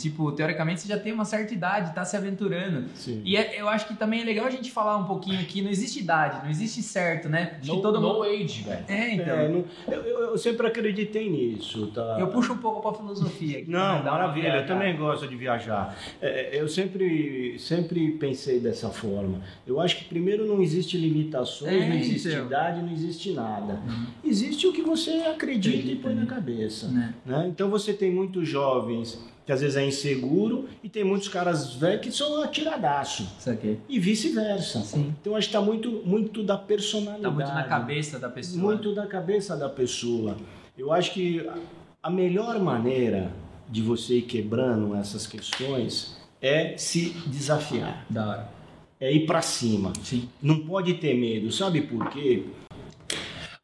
Tipo, teoricamente você já tem uma certa idade, tá se aventurando. Sim. E é- eu acho que também é legal a gente falar um pouquinho aqui, não existe idade, não existe certo, né? Acho No, todo no mundo... age, velho. É, então. É, não- eu, eu- eu sempre acreditei nisso, tá? Eu puxo um pouco pra filosofia aqui. Não, né? Maravilha, eu também gosto de viajar. É, eu sempre, sempre pensei dessa forma. Eu acho que primeiro não existe limitações, É, não existe então. idade, não existe nada. Existe o que você acredita e põe na cabeça. Né? né? Então você tem muitos jovens que às vezes é inseguro e tem muitos caras velhos que são atiradaço. Isso aqui. E vice-versa. Então acho que está muito, muito da personalidade. Tá muito na cabeça da pessoa. Muito da cabeça da pessoa. Eu acho que a melhor maneira de você ir quebrando essas questões é se desafiar, Da hora. é ir para cima. Sim. Não pode ter medo, sabe por quê?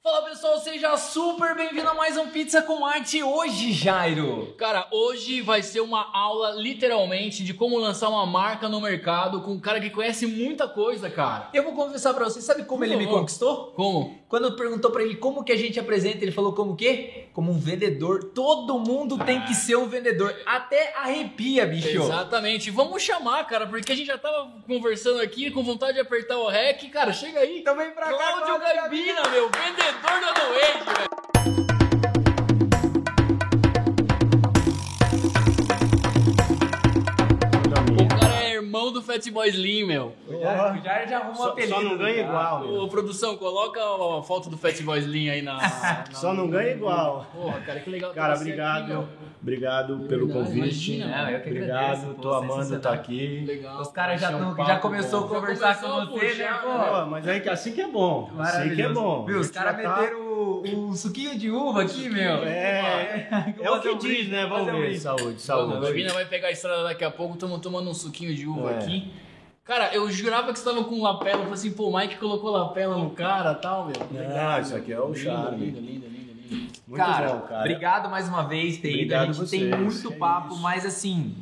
Fala pessoal, seja super bem-vindo a mais um Pizza com Arte hoje, Jairo. Cara, hoje vai ser uma aula, literalmente, de como lançar uma marca no mercado com um cara que conhece muita coisa, cara. Eu vou confessar pra você, sabe como ele me conquistou? Como? Quando perguntou pra ele como que a gente apresenta, ele falou como o quê? Como um vendedor. Todo mundo tem que ser um vendedor. Até arrepia, bicho. Exatamente. Vamos chamar, cara, porque a gente já tava conversando aqui com vontade de apertar o REC. Cara, chega aí. Então vem pra cá, Cláudio Cláudio Gaibina, meu, vendedor da No Age, velho. Irmão do Fatboy Slim, meu. O Jairo já arruma um Só, apelido. só não ganha cara. igual, meu. Ô, produção, coloca a foto do Fatboy Slim aí na, na- Só não ganha igual. Porra, cara, que legal. Cara, você obrigado. aqui. Obrigado pelo Verdade, convite. imagina, Não, Obrigado, tô amando sensacional. estar aqui. Legal. Os caras já, tão, um já começou bom. a conversar começou com você, né, puxar, pô? Mas aí que assim que é bom. Assim que é bom. Viu, os caras tá- meteram o, o suquinho de uva aqui, meu. É, é o que diz, né? Vamos ver. brinde. Saúde, A saúde. Gavina vai pegar a estrada daqui a pouco, estamos tomando um suquinho de uva É. aqui. Cara, eu jurava que você tava com lapela. Eu falei assim, pô, o Mike colocou lapela no cara e tal, meu. Não, isso aqui é o Lindo, charme. Lindo, lindo, lindo, lindo. Muito cara, bom, cara. obrigado mais uma vez ter ido. Obrigado A gente vocês. tem muito É papo, isso. mas assim,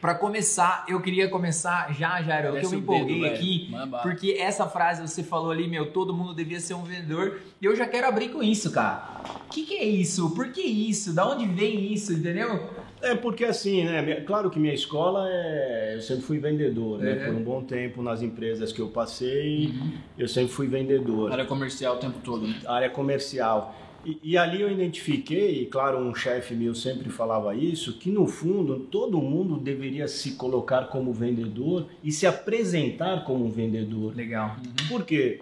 pra começar, eu queria começar já, Jairo, que eu me dedo, empolguei velho. aqui. Bala. Porque essa frase você falou ali, meu, todo mundo devia ser um vendedor. E eu já quero abrir com isso, cara. O que, que é isso? Por que isso? Da onde vem isso, entendeu? É porque assim, né? Claro que minha escola é. Eu sempre fui vendedor, né? É. Por um bom tempo nas empresas que eu passei, eu sempre fui vendedor. Área comercial o tempo todo, né? área comercial. E, e ali eu identifiquei, e claro, um chefe meu sempre falava isso, que no fundo todo mundo deveria se colocar como vendedor e se apresentar como um vendedor. Legal. Por quê?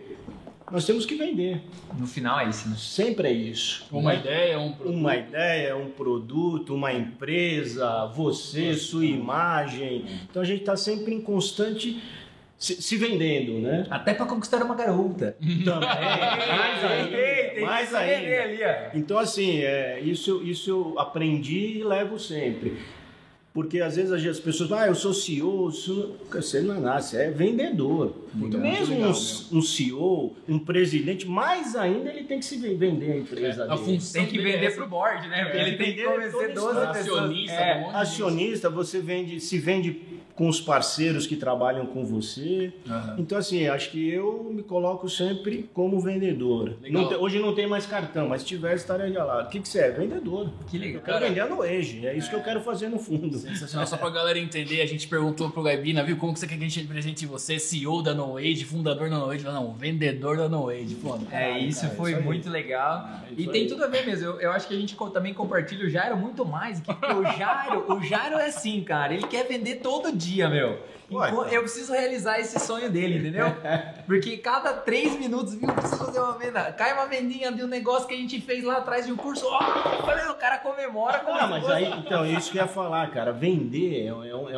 Nós temos que vender. No final é isso, né? Sempre é isso. Uma né? ideia, um produto. Uma ideia, um produto, uma empresa, você, sua imagem. Então a gente está sempre em constante se, se vendendo, né? Até pra conquistar uma garota. Também, mais ainda, mais ainda. ali, ó. Então, assim, é, isso, isso eu aprendi e levo sempre. Porque às vezes as pessoas falam, ah, eu sou CEO, não- você não é nada, você é vendedor. Muito Mesmo legal, um, um CEO, um presidente, mais ainda ele tem que se ven- vender a empresa A dele. função Tem que é vender essa. pro board, né? Porque É, ele tem que vender convencer toda 12 história. pessoas. Acionista, É. um Acionista, você vende, se vende com os parceiros que trabalham com você. Aham. Então, assim, acho que eu me coloco sempre como vendedor. Não te- hoje não tem mais cartão, mas se tivesse, estaria lá. O que, que você é? Vendedor. Que Eu legal. quero Cara, vender no Age, é isso que eu quero fazer no fundo. Sensacional. Só pra galera entender, a gente perguntou pro Gaibina, viu, como que você quer que a gente represente você, CEO da No Age, fundador da No Age? Não, vendedor da No Age. Pô, É, isso cara, foi isso muito legal. É, e tem aí. tudo a ver mesmo. Eu, eu acho que a gente também compartilha o Jairo muito mais. Que, porque o Jairo, o Jairo é assim, cara. Ele quer vender todo dia, meu. Ué, Enqu- cara. eu preciso realizar esse sonho dele, entendeu? Porque cada três minutos, viu, preciso fazer uma venda. Cai uma vendinha de um negócio que a gente fez lá atrás de um curso. Ó, o cara comemora como Ah, mas aí, então, isso que eu ia falar, cara. Vender é, um- é um,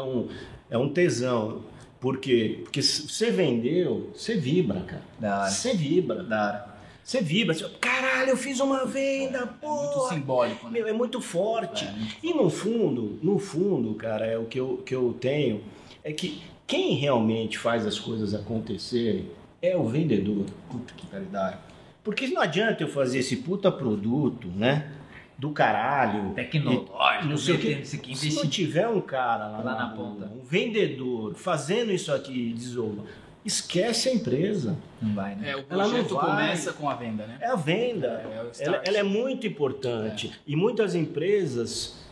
é, um, é tesão. Por quê? Porque se você vendeu, você vibra, cara. Você vibra. Da hora. Você vibra. Você, Caralho, eu fiz uma venda, Muito pô. simbólico, né? Meu, é muito forte. É, muito E no fundo, no fundo, cara, é o que eu, que eu tenho, é que quem realmente faz as coisas acontecerem é o vendedor. Puta que hora. Porque não adianta eu fazer esse puta produto, né? Do caralho. Tecnológico, Não sei o que. Se não tiver um cara lá, Lá na rua, ponta. um vendedor fazendo isso aqui, desoba, esquece a empresa. Não vai, né? É, o Ela não projeto vai. começa com a venda, né? É a venda. É, é ela, ela é muito importante. E muitas empresas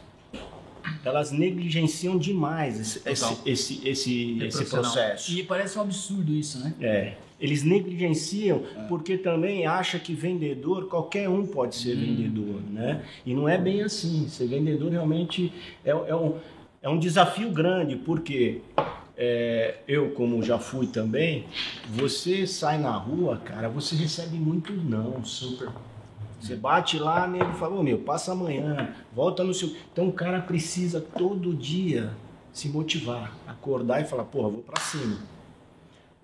elas negligenciam demais esse, esse, esse, esse, É esse processo. E parece um absurdo isso, né? É. Eles negligenciam porque também acha que vendedor, qualquer um pode ser vendedor, né? E não é bem assim. Ser vendedor realmente é, é um, é um desafio grande, porque é, eu, como já fui também, você sai na rua, cara, você recebe muito não. Super. Você bate lá, nego fala, ô meu, passa amanhã, volta no seu. Então o cara precisa todo dia se motivar, acordar e falar, porra, vou pra cima.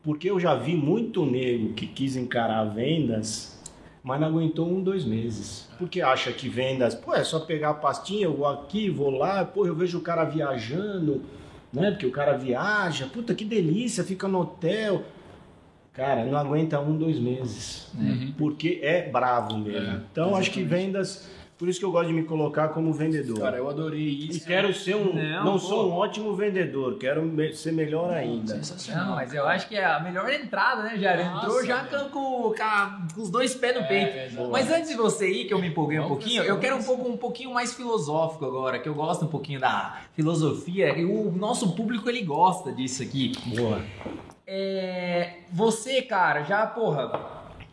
Porque eu já vi muito nego que quis encarar vendas, mas não aguentou um, dois meses. Porque acha que vendas, pô, é só pegar a pastinha, eu vou aqui, vou lá, pô, eu vejo o cara viajando, né? Porque o cara viaja, puta que delícia, fica no hotel. Cara, não aguenta um, dois meses. Uhum. Porque é bravo mesmo. É, então acho que exatamente. vendas, por isso que eu gosto de me colocar como vendedor. Cara, eu adorei e isso. quero ser um. Não, Não, sou um ótimo vendedor, quero me- ser melhor ainda. Sensacional. Não, mas eu acho que é a melhor entrada, né, Jair? Nossa, Entrou já com, com- com os dois pés no É, peito. exatamente. Mas antes de você ir, que eu me empolguei um pouquinho, eu quero um pouco, um pouquinho mais filosófico agora, que eu gosto um pouquinho da filosofia, e o nosso público ele gosta disso aqui. Boa. É, você, cara, já, porra,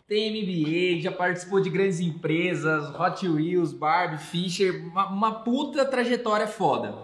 tem MBA, já participou de grandes empresas, Hot Wheels, Barbie, Fisher, uma, uma puta trajetória foda.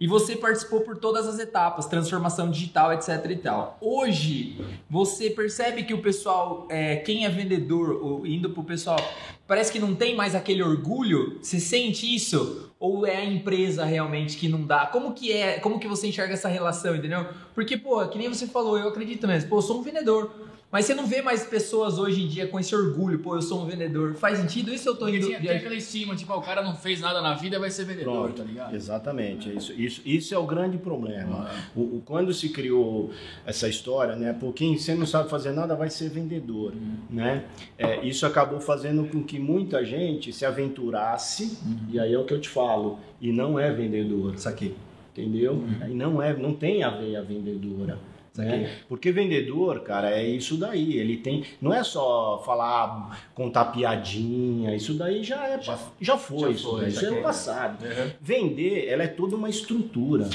E você participou por todas as etapas, transformação digital, etc e tal. Hoje, você percebe que o pessoal, é, quem é vendedor, ou indo pro pessoal, parece que não tem mais aquele orgulho? Você sente isso? Ou é a empresa realmente que não dá? Como que é, como que você enxerga essa relação, entendeu? Porque, pô, que nem você falou, eu acredito mesmo, pô, eu sou um vendedor. Mas você não vê mais pessoas hoje em dia com esse orgulho, pô, eu sou um vendedor. Faz sentido isso ou eu tô Porque indo... tinha, tem aquela estima, tipo, ah, o cara não fez nada na vida, vai ser vendedor, Pronto, tá ligado? exatamente. é Isso, isso, isso é o grande problema. O, o- quando se criou essa história, né? Pô, quem você não sabe fazer nada vai ser vendedor, né? É, isso acabou fazendo com que muita gente se aventurasse, e aí é o que eu te falo, e não é vendedor, Saquei. entendeu? E não é, não tem a veia vendedora. Né? Porque vendedor, cara, é isso daí. Ele tem. Não é só falar, contar piadinha, isso daí já é. Já, já foi, já isso, foi, já isso é no passado. Vender, ela é toda uma estrutura.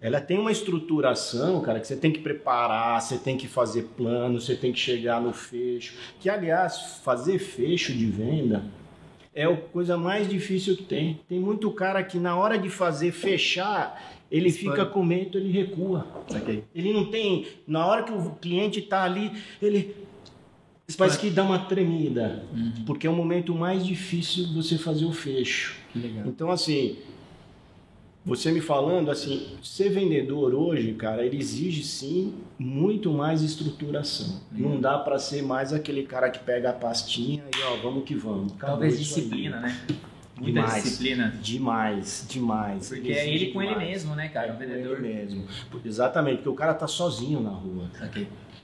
Ela tem uma estruturação, cara, que você tem que preparar, você tem que fazer plano, você tem que chegar no fecho. Que, aliás, fazer fecho de venda é a coisa mais difícil que tem. Tem muito cara que na hora de fazer fechar, ele Expande. fica com medo, ele recua. Saquei. Ele não tem. Na hora que o cliente está ali, ele parece que dá uma tremida. Porque é o momento mais difícil de você fazer o fecho. Que legal. Então, assim, você me falando, assim, ser vendedor hoje, cara, ele exige sim muito mais estruturação. Não dá para ser mais aquele cara que pega a pastinha e ó, vamos que vamos. Acabou Talvez isso aí. disciplina, né? Muita Demais. disciplina. Demais, demais. Porque é ele com ele demais. mesmo, né, cara? É O com vendedor. ele mesmo. Exatamente, porque o cara tá sozinho na rua.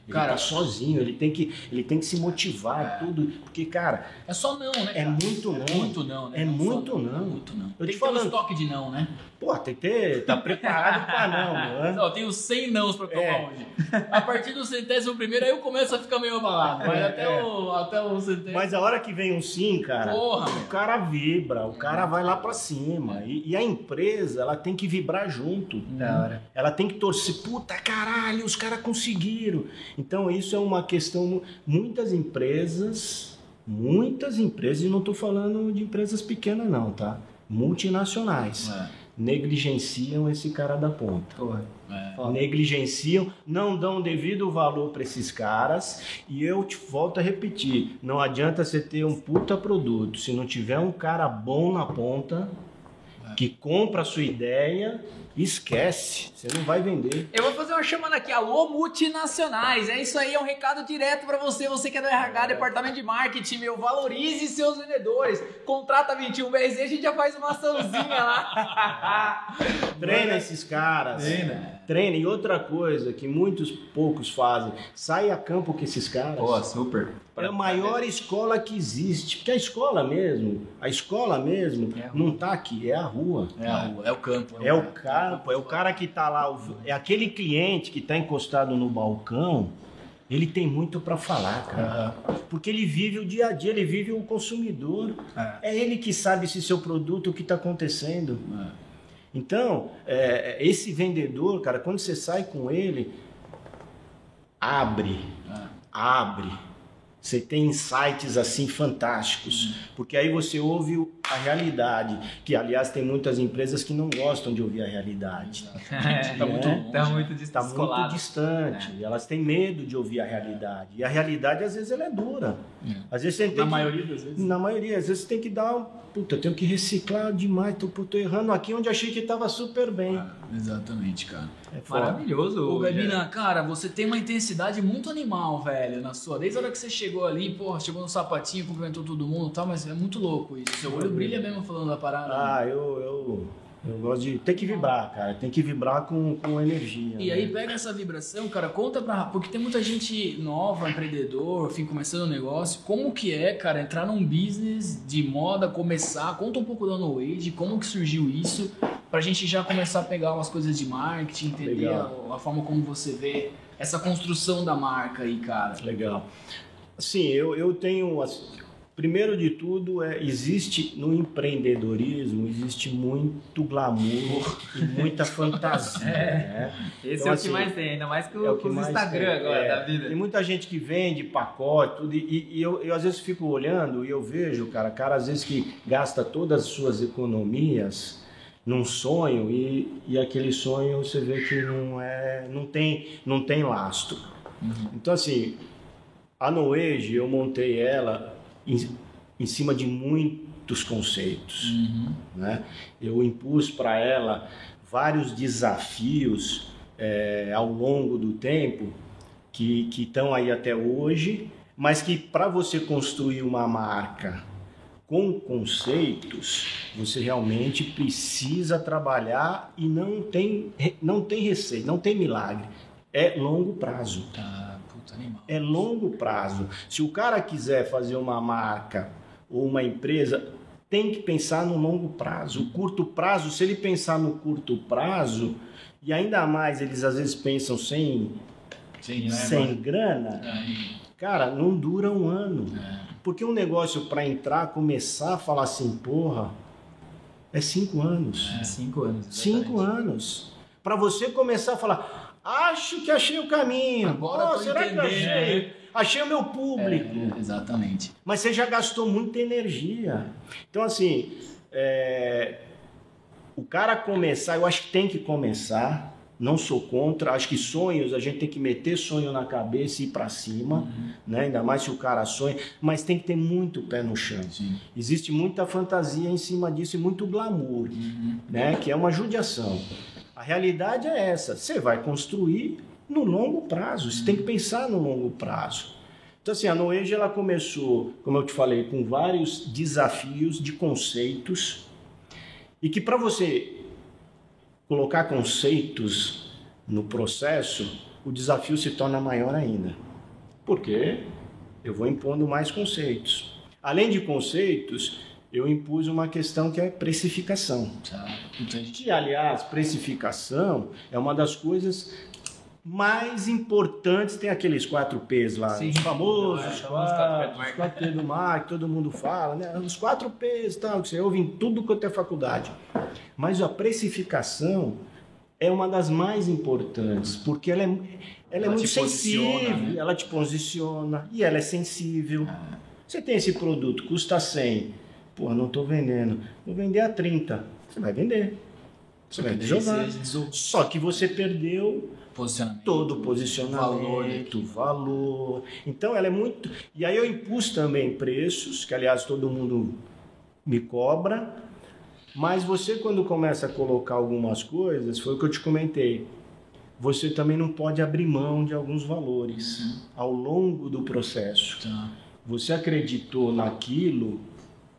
Ele Cara- tá sozinho, ele tem que, ele tem que se motivar, É. tudo. Porque, cara, É só não, né? É cara? muito não. É muito não, né? É Não muito não. Muito não. Eu Tem te que ter um falando. estoque de não, né? pô, tem que ter, tá preparado pra não, né? Ó, tenho 100 nãos pra tomar É. hoje. A partir do centésimo primeiro, aí eu começo a ficar meio abalado. Mas É, até, é. O, até o centésimo... Mas a hora que vem um sim, cara, Porra, o cara vibra, o cara vai lá pra cima. E, e a empresa, ela tem que vibrar junto. Da hora. Ela tem que torcer, puta caralho, os caras conseguiram. Então isso é uma questão, muitas empresas, muitas empresas, e não tô falando de empresas pequenas não, tá? Multinacionais, É, negligenciam esse cara da ponta. Porra. é. Negligenciam, não dão devido valor para esses caras. E eu te volto a repetir: não adianta você ter um puta produto se não tiver um cara bom na ponta que compra a sua ideia, esquece, você não vai vender. Eu vou fazer uma chamada aqui, alô multinacionais. É isso aí, é um recado direto pra você, você que é do RH, departamento de marketing, meu, valorize seus vendedores. Contrata 21BRZ, a gente já faz uma açãozinha lá. Treina esses caras. Treina. Treina. E outra coisa que muitos poucos fazem, sai a campo com esses caras. Pô, super. É a maior escola que existe. Porque a escola mesmo, a escola mesmo, É a não tá aqui, é a rua. É a rua, é o campo. É o campo, é o cara que tá lá, é aquele cliente que tá encostado no balcão, ele tem muito para falar, cara. Porque ele vive o dia a dia, ele vive o consumidor. É ele que sabe se seu produto, o que tá acontecendo. Então, é, esse vendedor, cara, quando você sai com ele, abre, abre. Você tem insights assim fantásticos, porque aí você ouve a realidade, que aliás tem muitas empresas que não gostam de ouvir a realidade. tá muito longe, Tá muito Está muito descolado. distante, e elas têm medo de ouvir a realidade. E a realidade às vezes ela é dura. É. Às vezes Na que- maioria das vezes. na maioria, às vezes você tem que dar. Puta, eu tenho que reciclar demais, tô, tô errando aqui onde achei que estava super bem. Ah, exatamente, cara. É. Maravilhoso. Ô. Gabina, cara, você tem uma intensidade muito animal, velho, na sua. Desde a hora que você chegou ali, porra, chegou no sapatinho, cumprimentou todo mundo e tal, mas é muito louco isso. Seu olho brilha mesmo falando da parada. Ah, eu, eu, eu gosto de. Tem que vibrar, cara. Tem que vibrar com, com energia. E né? aí pega essa vibração, cara, conta pra. Porque tem muita gente nova, empreendedor, enfim, começando um negócio. Como que é, cara, entrar num business de moda, começar? Conta um pouco da No Age, como que surgiu isso, pra gente já começar a pegar umas coisas de marketing, entender a, a forma como você vê essa construção da marca aí, cara. Legal. Assim, eu, eu tenho. assim, Primeiro de tudo, é, existe no empreendedorismo existe muito glamour e muita fantasia. né? Esse Então, é o assim, que mais tem, ainda mais que o, É o que os mais Instagram tem. agora É, da vida. Tem muita gente que vende pacote, tudo, e, e eu, eu às vezes fico olhando e eu vejo, cara, cara às vezes que gasta todas as suas economias num sonho e, e aquele sonho você vê que não é, não tem, não tem lastro. Então assim, a Noege eu montei ela em, em cima de muitos conceitos Uhum. né? Eu impus para ela vários desafios é, ao longo do tempo que estão aí até hoje, mas que para você construir uma marca com conceitos, você realmente precisa trabalhar e não tem, não tem receita, não tem milagre. É longo prazo. Tá. É longo prazo. Se o cara quiser fazer uma marca ou uma empresa, tem que pensar no longo prazo. O curto prazo, se ele pensar no curto prazo, e ainda mais eles às vezes pensam sem, Sim, né? sem grana, cara, não dura um ano. é. Porque um negócio para entrar, começar a falar assim, porra, é cinco anos. Cinco anos. Cinco anos. Para você começar a falar, acho que achei o caminho. Agora tô será que entendendo, achei? Achei o meu público. É, exatamente. Mas você já gastou muita energia. Então, assim, é, o cara começar, eu acho que tem que começar. Não sou contra. Acho que sonhos, a gente tem que meter sonho na cabeça e ir para cima, né? Ainda mais se o cara sonha. Mas tem que ter muito pé no chão. Sim. Existe muita fantasia em cima disso e muito glamour, né? Que é uma judiação. A realidade é essa. Você vai construir no longo prazo. Você tem que pensar no longo prazo. Então, assim, a Noege, ela começou, como eu te falei, com vários desafios de conceitos e que para você colocar conceitos no processo, o desafio se torna maior ainda. Por quê? Eu vou impondo mais conceitos. Além de conceitos, eu impus uma questão que é precificação. Muita gente. Que, aliás, precificação é uma das coisas mais importantes. Tem aqueles 4 P's lá, Sim. os famosos É, os 4, quatro P's do os 4 P's do marketing, todo mundo fala, né? Os 4 P's e tal, que você ouve em tudo quanto é faculdade. Mas a precificação é uma das mais importantes, porque ela é, ela é Ela muito te posiciona, sensível, né? ela te posiciona e ela é sensível. Você tem esse produto, custa 100. Pô, não estou vendendo. Vou vender a 30. Você vai vender. Você vai jogar. Só que você perdeu Posicionamento. todo o posicionamento, valor. Então ela é muito. E aí eu impus também preços, que aliás todo mundo me cobra. Mas você, quando começa a colocar algumas coisas, foi o que eu te comentei. Você também não pode abrir mão de alguns valores ao longo do processo. Tá. Você acreditou naquilo,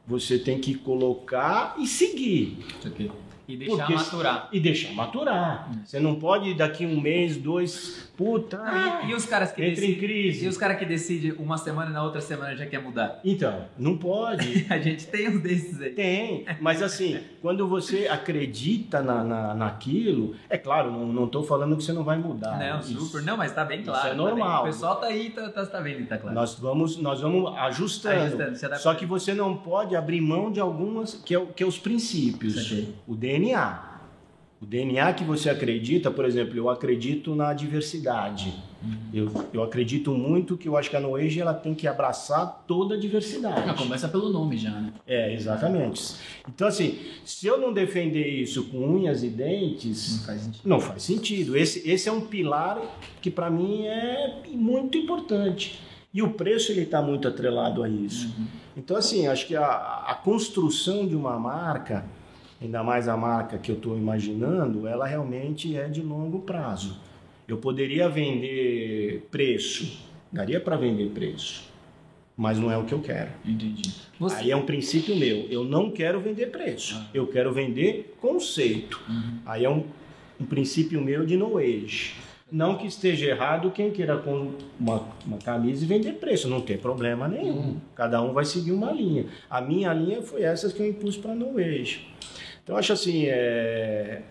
você tem que colocar e seguir. Isso aqui. E deixar Porque- maturar. E deixar maturar. Você não pode daqui um mês, dois, puta. E, e os caras que entra em decidem. crise. E os caras que decidem uma semana e na outra semana já quer mudar. Então, não pode. A gente tem um desses aí. Tem, mas assim, quando você acredita na, na, naquilo, é claro, não estou falando que você não vai mudar. Não, Isso- super. Não, mas tá bem isso claro. é tá normal. bem. O pessoal tá aí, tá, tá, tá vendo, tá claro. Nós vamos, nós vamos ajustando. Ajustando. Só que você não pode abrir mão de algumas, que é, que é os princípios. Isso. O DNA. O DNA que você acredita, por exemplo, eu acredito na diversidade. Uhum. Eu, eu acredito muito que eu acho que a Noage ela tem que abraçar toda a diversidade. Já começa pelo nome já, né? É, exatamente. Então, assim, se eu não defender isso com unhas e dentes, Não faz sentido. não faz sentido. Esse, esse é um pilar que para mim é muito importante. E o preço ele está muito atrelado a isso. Então, assim, acho que a, a construção de uma marca, ainda mais a marca que eu estou imaginando, ela realmente é de longo prazo. Eu poderia vender preço, daria para vender preço, mas não é o que eu quero. Entendi. Você, Aí é um princípio meu. Eu não quero vender preço. Eu quero vender conceito. Aí é um, um princípio meu de no age. Não que esteja errado quem queira com uma, uma camisa e vender preço. Não tem problema nenhum. Cada um vai seguir uma linha. A minha linha foi essa que eu impus para no age. Então eu acho assim, é...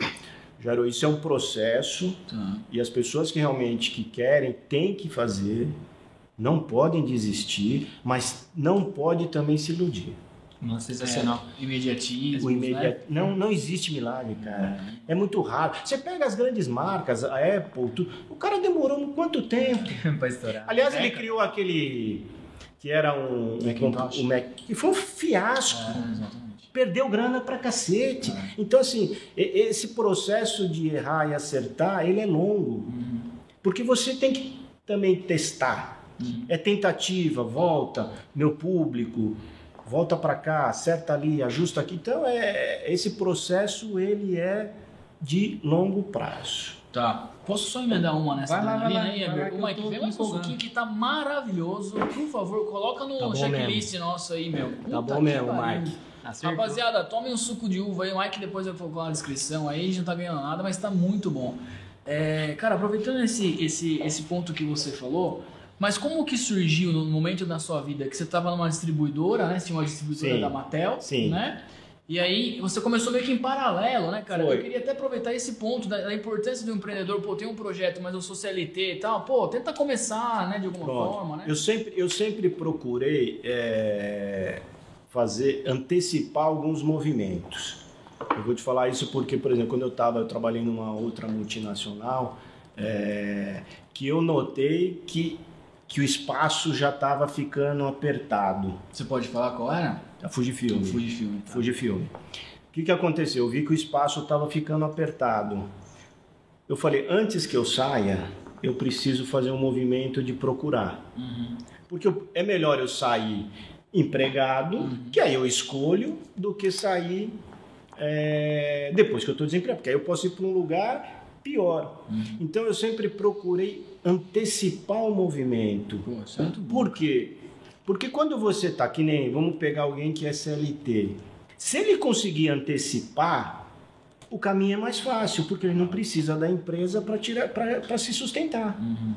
Jairo, isso é um processo Tá. e as pessoas que realmente que querem têm que fazer, não podem desistir, mas não pode também se iludir. Nossa, sensacional. É, imediatismo. O imediato... não, não existe milagre, cara. É muito raro. Você pega as grandes marcas, a Apple, tudo, o cara demorou quanto tempo? pra estourar. Aliás, ele Década. criou aquele que era um, Macintosh. um Mac, que foi um fiasco. É, exatamente. Perdeu grana pra cacete. É. Então, assim, esse processo de errar e acertar, ele é longo. Uhum. Porque você tem que também testar. Uhum. É tentativa, volta, meu público, volta para cá, acerta ali, ajusta aqui. Então, é, esse processo, ele é de longo prazo. Tá. Posso só emendar uma nessa Vai lá, vai lá, aí, Eber? que tô vem mais um empolgando. suquinho que tá maravilhoso. Por favor, coloca no Tá bom checklist nosso aí, meu. Tá Puta bom que mesmo. Mike. Acertou. Rapaziada, tome um suco de uva aí. O Mike depois vai colocar na descrição aí. A gente não tá ganhando nada, mas tá muito bom. É, cara, aproveitando esse, esse, esse ponto que você falou, mas como que surgiu no momento da sua vida que você tava numa distribuidora, né? Você tinha uma distribuidora Sim. da Mattel, Sim. né? E aí você começou meio que em paralelo, né, cara? Foi. Eu queria até aproveitar esse ponto da, da importância do empreendedor, pô, tem um projeto, mas eu sou CLT e tal, pô, tenta começar, né, de alguma Pronto. forma, né? Eu sempre, eu sempre procurei é, fazer, antecipar alguns movimentos. Eu vou te falar isso porque, por exemplo, quando eu estava, eu trabalhei numa outra multinacional, é, que eu notei que, que o espaço já estava ficando apertado. Você pode falar qual era? A Fujifilm. Fujifilm. Tá. Fujifilm. O que, que aconteceu? Eu vi que o espaço estava ficando apertado. Eu falei, antes que eu saia, eu preciso fazer um movimento de procurar. Uhum. Porque é melhor eu sair empregado, que aí eu escolho, do que sair é, depois que eu estou desempregado. Porque aí eu posso ir para um lugar pior. Então eu sempre procurei antecipar o movimento. Pô, é. Por quê? Porque quando você tá que nem, vamos pegar alguém que é CLT, se ele conseguir antecipar, o caminho é mais fácil, porque ele não precisa da empresa para tirar para se sustentar. Uhum.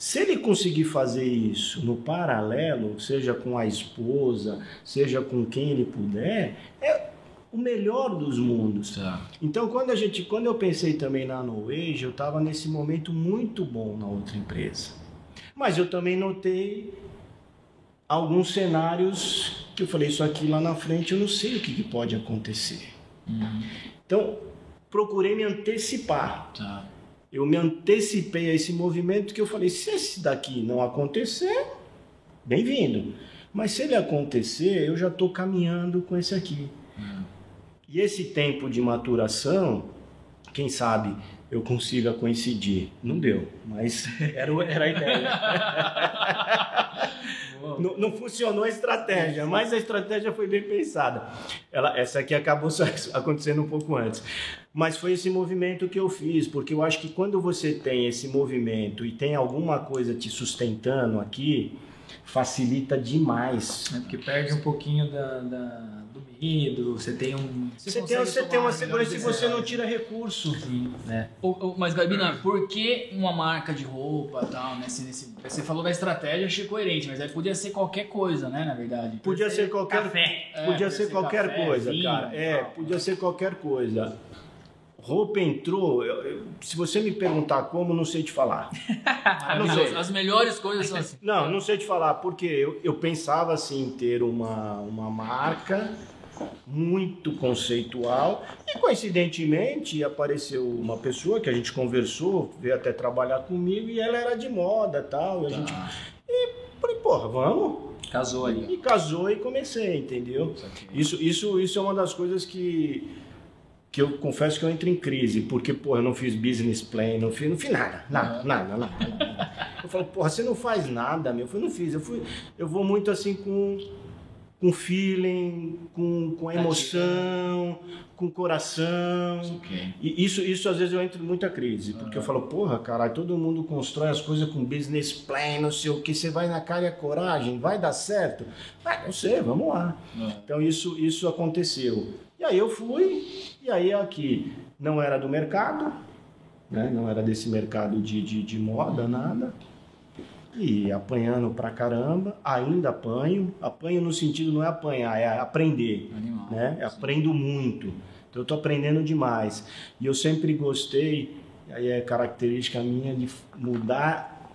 Se ele conseguir fazer isso no paralelo, seja com a esposa, seja com quem ele puder, é o melhor dos mundos. Tá. Então, quando a gente, quando eu pensei também na No Age, eu estava nesse momento muito bom na outra empresa. Mas eu também notei alguns cenários que eu falei isso aqui lá na frente, eu não sei o que, que pode acontecer. Uhum. Então, procurei me antecipar. Tá. Eu me antecipei a esse movimento que eu falei, se esse daqui não acontecer, bem-vindo. Mas se ele acontecer, eu já estou caminhando com esse aqui. E esse tempo de maturação, quem sabe eu consiga coincidir. Não deu, mas era, era a ideia. não, não funcionou a estratégia, mas a estratégia foi bem pensada. Ela, essa aqui acabou acontecendo um pouco antes. Mas foi esse movimento que eu fiz, porque eu acho que quando você tem esse movimento e tem alguma coisa te sustentando aqui, facilita demais. É porque perde um pouquinho da, da- do medo, você tem um. Você, tem, consegue você tem uma segurança e você não tira recurso. Sim, né? Ô, ô, mas, Gabina, por que uma marca de roupa tal, nesse, nesse, você falou da estratégia, achei coerente, mas aí podia ser qualquer coisa, né, na verdade. Podia ser qualquer Café. É, podia ser qualquer café, coisa, vinho, cara. É, podia ser qualquer coisa. Roupa entrou, eu- eu- se você me perguntar como, não sei te falar. Maravilhoso. sei. As melhores coisas são assim. Não, não sei te falar, porque eu, eu pensava assim, em ter uma, uma marca muito conceitual. E coincidentemente apareceu uma pessoa que a gente conversou, veio até trabalhar comigo e ela era de moda tal. E a gente. E falei, porra, vamos. Casou ali. E casou e comecei, entendeu? Isso, isso, isso é uma das coisas que, que eu confesso que eu entro em crise, porque, porra, eu não fiz business plan, não fiz, não fiz nada, nada, nada, nada, nada. Eu falo, porra, você não faz nada, meu. Eu falei, não fiz. Eu, fui, eu vou muito assim com, com feeling, com, com emoção, com coração. Ok. E isso, isso às vezes eu entro em muita crise, porque eu falo, porra, caralho, todo mundo constrói as coisas com business plan, não sei o que, você vai na cara e a coragem, vai dar certo? Ah, não sei, vamos lá. Então isso, isso aconteceu. E aí eu fui, e aí aqui não era do mercado, né? não era desse mercado de, de, de moda, nada. E apanhando pra caramba, ainda apanho. Apanho no sentido não é apanhar, é aprender Animal. né? Aprendo muito. Então eu tô aprendendo demais. E eu sempre gostei, aí é característica minha de mudar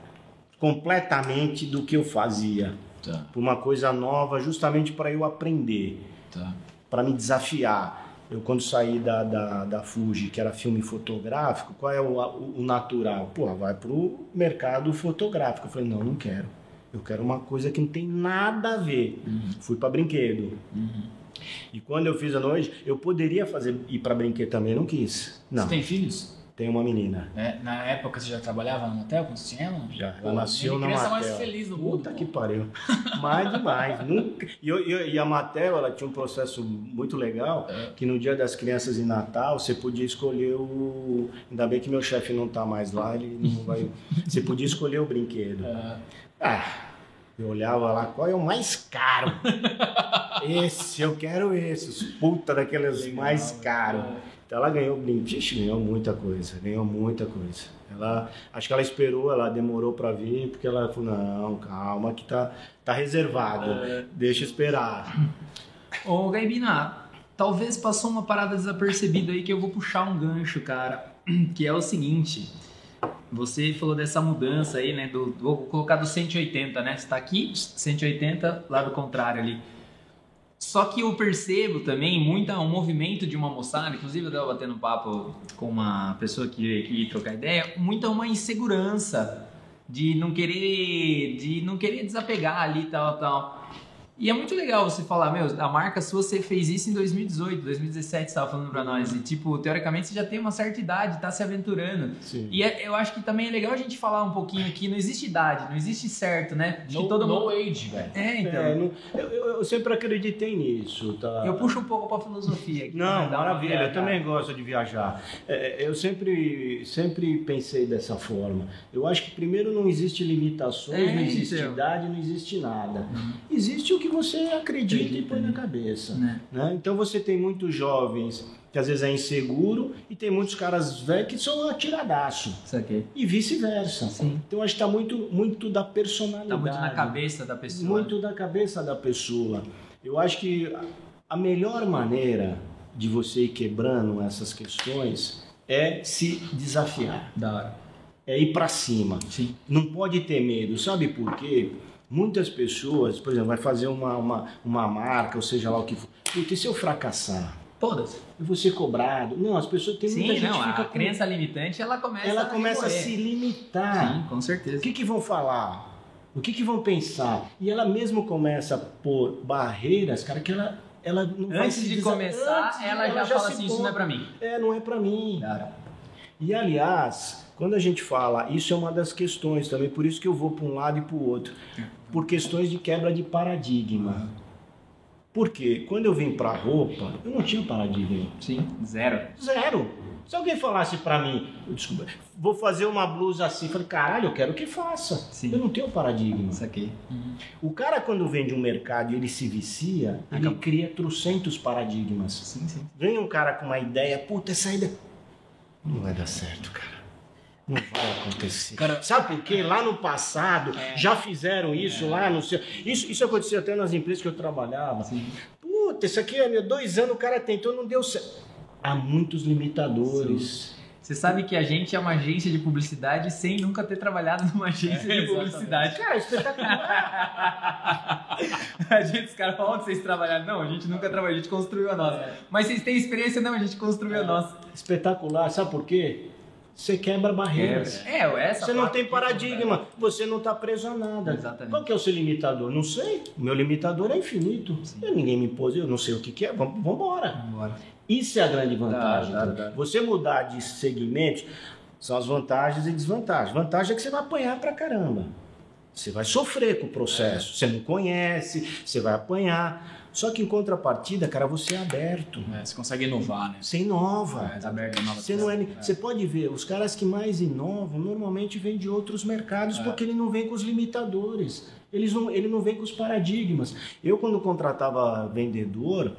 completamente do que eu fazia Tá, para uma coisa nova, justamente para eu aprender, tá. Para me desafiar. Eu quando saí da, da, da Fuji, que era filme fotográfico, qual é o, o natural? Pô, vai pro mercado fotográfico. Eu falei, não, não quero. Eu quero uma coisa que não tem nada a ver. Fui para brinquedo. E quando eu fiz a noite, eu poderia fazer ir para brinquedo também, não quis. Não, Você tem filhos? Tem uma menina. É, na época você já trabalhava no hotel quando você tinha ela? Já, Pô, ela nasceu na criança mais Matel. feliz do mundo. Puta pô. que pariu. Mais demais. Nunca... E, e a Matel, ela tinha um processo muito legal, É. que no dia das crianças em Natal, você podia escolher o... Ainda bem que meu chefe não tá mais lá, ele não vai... Você podia escolher o brinquedo. É, Ah, eu olhava lá, qual é o mais caro? esse, eu quero esse. Os puta daqueles mais caros. Então ela ganhou Ixi, ganhou muita coisa, ganhou muita coisa. Ela, acho que ela esperou, ela demorou pra vir, porque ela falou, não, calma que tá, tá reservado, deixa eu esperar. Ô, Gaibina, talvez passou uma parada desapercebida aí que eu vou puxar um gancho, cara. Que é o seguinte. Você falou dessa mudança aí, né? Do, vou colocar do 180, né? Você tá aqui, 180, lá do contrário ali. Só que eu percebo também muita, um movimento de uma moçada, inclusive eu tava batendo papo com uma pessoa que veio aqui trocar ideia, muita uma insegurança de não querer, de não querer desapegar ali tal, tal. E é muito legal você falar, meu, a marca sua você fez isso em 2018, 2017, você tava falando pra nós. E, tipo, teoricamente você já tem uma certa idade, tá se aventurando. Sim. E é- eu acho que também é legal a gente falar um pouquinho aqui, não existe idade, não existe certo, né? No, que todo no mundo... age, velho. É, então. É, não- eu, eu- eu sempre acreditei nisso, tá? Eu puxo um pouco pra filosofia aqui. Não, né? Maravilha, eu também gosto de viajar. É, eu sempre, sempre pensei dessa forma. Eu acho que primeiro não existe limitações, É, não existe então. idade, não existe nada. Existe o que você acredita, e põe na cabeça. Né? né? Então você tem muitos jovens que às vezes é inseguro e tem muitos caras velhos que são atiradaço. Isso aqui. E vice-versa. Então acho que está muito, muito da personalidade. Tá muito na cabeça da pessoa. Muito da cabeça da pessoa. Eu acho que a melhor maneira de você ir quebrando essas questões é se desafiar, Da hora. é ir para cima. Sim. Não pode ter medo, sabe por quê? Muitas pessoas, por exemplo, vai fazer uma, uma, uma marca, ou seja lá o que for. Puta, e se eu fracassar? Foda-se. Eu vou ser cobrado? Não, as pessoas muita Sim, gente não, a com- crença limitante, ela começa ela começa a se limitar. Sim, com certeza. O que, que vão falar? O que, que vão pensar? E ela mesmo começa a pôr barreiras, cara, que ela, ela não vai Antes se de começar, antes de- ela, já, fala se assim, isso não é pra mim. É, não é pra mim. Cara, E aliás, quando a gente fala, isso é uma das questões também, por isso que eu vou para um lado e para o outro, por questões de quebra de paradigma. Por quê? Quando eu vim para roupa, eu não tinha paradigma. sim, zero. Zero. Se alguém falasse para mim, desculpa, vou fazer uma blusa assim, eu falei, caralho, eu quero que faça. Sim. Eu não tenho paradigma. Isso aqui. O cara, quando vende um mercado e ele se vicia, ele Acabou. cria trocentos paradigmas. Sim, sim. Vem um cara com uma ideia, puta, essa ideia. Não vai dar certo, cara. Não vai acontecer. Cara- Sabe por quê? Lá no passado, já fizeram isso lá no seu. Isso, isso aconteceu até nas empresas que eu trabalhava. Sim. Puta, isso aqui, meu, dois anos o cara tentou, não deu certo. Há muitos limitadores. Você sabe que a gente é uma agência de publicidade sem nunca ter trabalhado numa agência É, de publicidade. Cara, espetacular. a gente, os caras falam onde vocês trabalharam. Não, a gente nunca trabalhou, a gente construiu a nossa. Mas vocês têm experiência? Não, a gente construiu a nossa. espetacular. Sabe por quê? Você quebra barreiras. É, essa Você não tem paradigma, você não está preso a nada. Exatamente. Qual que é o seu limitador? Não sei. O meu limitador é infinito. Eu, ninguém me impôs, eu não sei o que, que é. Vamos embora. Isso é a grande vantagem. Dá, dá, dá. Você mudar de segmentos são as vantagens e desvantagens. Vantagem é que você vai apanhar pra caramba. Você vai sofrer com o processo. Você não conhece, você vai apanhar. Só que em contrapartida, cara, você é aberto. É, você consegue inovar, né? Você inova. É, aberto a novas Você, não é, coisas. você pode ver, os caras que mais inovam normalmente vêm de outros mercados É. porque ele não vem com os limitadores. Eles não, ele não vem com os paradigmas. Eu, quando contratava vendedor,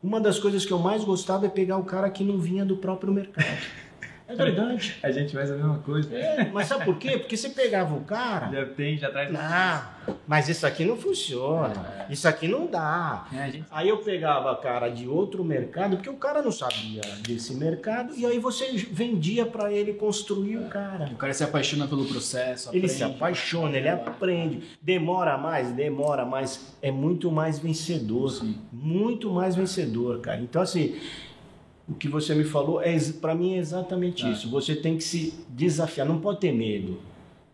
uma das coisas que eu mais gostava é pegar o cara que não vinha do próprio mercado. É verdade. A gente faz a mesma coisa. É, mas sabe por quê? Porque você pegava o cara. Já tem, já traz. Não, mas isso aqui não funciona. Isso aqui não dá. É, a gente... Aí eu pegava cara de outro mercado, porque o cara não sabia desse mercado, e aí você vendia para ele construir o cara. O cara se apaixona pelo processo. Ele aprende. se apaixona, ele aprende. Demora mais, demora, mas é muito mais vencedor. Sim. Muito mais vencedor, cara. Então, assim, o que você me falou, é, para mim é exatamente Tá. isso. Você tem que se desafiar, não pode ter medo.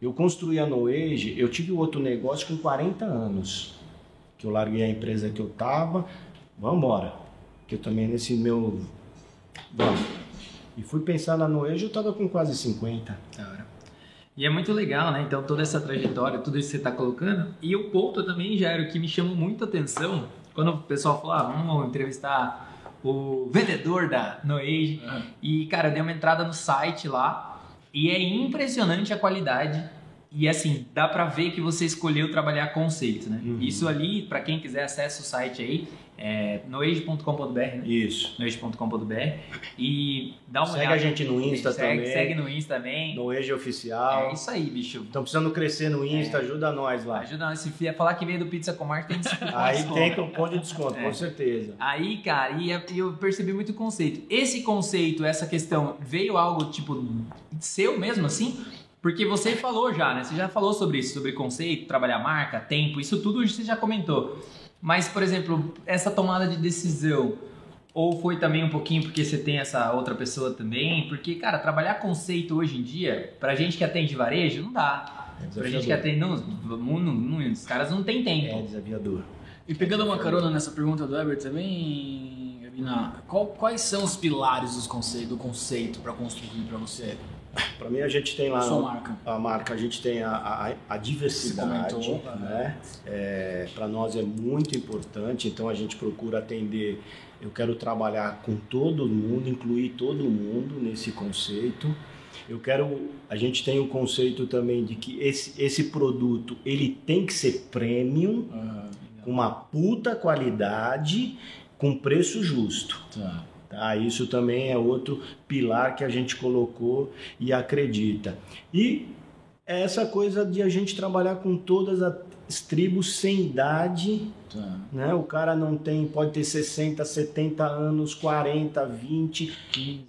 Eu construí a Noege, eu tive outro negócio com 40 anos. Que eu larguei a empresa que eu tava, vamos embora. Que eu também nesse meu. Vamos. E fui pensar na Noege, eu tava com quase 50. Da hora. E é muito legal, né? Então, toda essa trajetória, tudo isso que você está colocando. E o ponto também, Jairo, que me chamou muita atenção, quando o pessoal falou, ah, vamos entrevistar o vendedor da Noage. Aham. E, cara, eu dei uma entrada no site lá e é impressionante a qualidade. E assim, dá pra ver que você escolheu trabalhar conceito, né? Uhum. Isso ali, pra quem quiser, acessa o site aí, é noage.com.br, né? Isso. noage.com.br e dá uma Segue olhada. a gente no Insta segue, também. Segue no Insta também. Noege Oficial. É isso aí, bicho. Estão precisando crescer no Insta, ajuda nós lá. Ajuda nós. Se vier falar que veio do Pizza Comar, tem desconto. Aí tem cupom de desconto, É. com certeza. Aí, cara, e eu percebi muito conceito. Esse conceito, essa questão, veio algo tipo seu mesmo assim? Porque você falou já, né? Você já falou sobre isso, sobre conceito, trabalhar marca, tempo, isso tudo você já comentou. Mas, por exemplo, essa tomada de decisão, ou foi também um pouquinho porque você tem essa outra pessoa também? Porque, cara, trabalhar conceito hoje em dia, pra gente que atende varejo, não dá. É Pra gente que atende. Não, não, não- os caras não têm tempo. É desafiador. E pegando uma carona nessa pergunta do Heber também, Gabina, qual- quais são os pilares dos conceito, do conceito para construir para você? Para mim, a gente tem lá no- marca. a marca, a gente tem a, a, a diversidade, comentou, né? Para nós é muito importante, então a gente procura atender. Eu quero trabalhar com todo mundo, incluir todo mundo nesse conceito. Eu quero, a gente tem o conceito também de que esse, esse produto ele tem que ser premium, Ah, com uma puta qualidade, com preço justo. tá. Tá? Isso também é outro pilar que a gente colocou e acredita. E é essa coisa de a gente trabalhar com todas as tribos sem idade, Tá. né? O cara não tem, pode ter 60, 70 anos, 40, 20,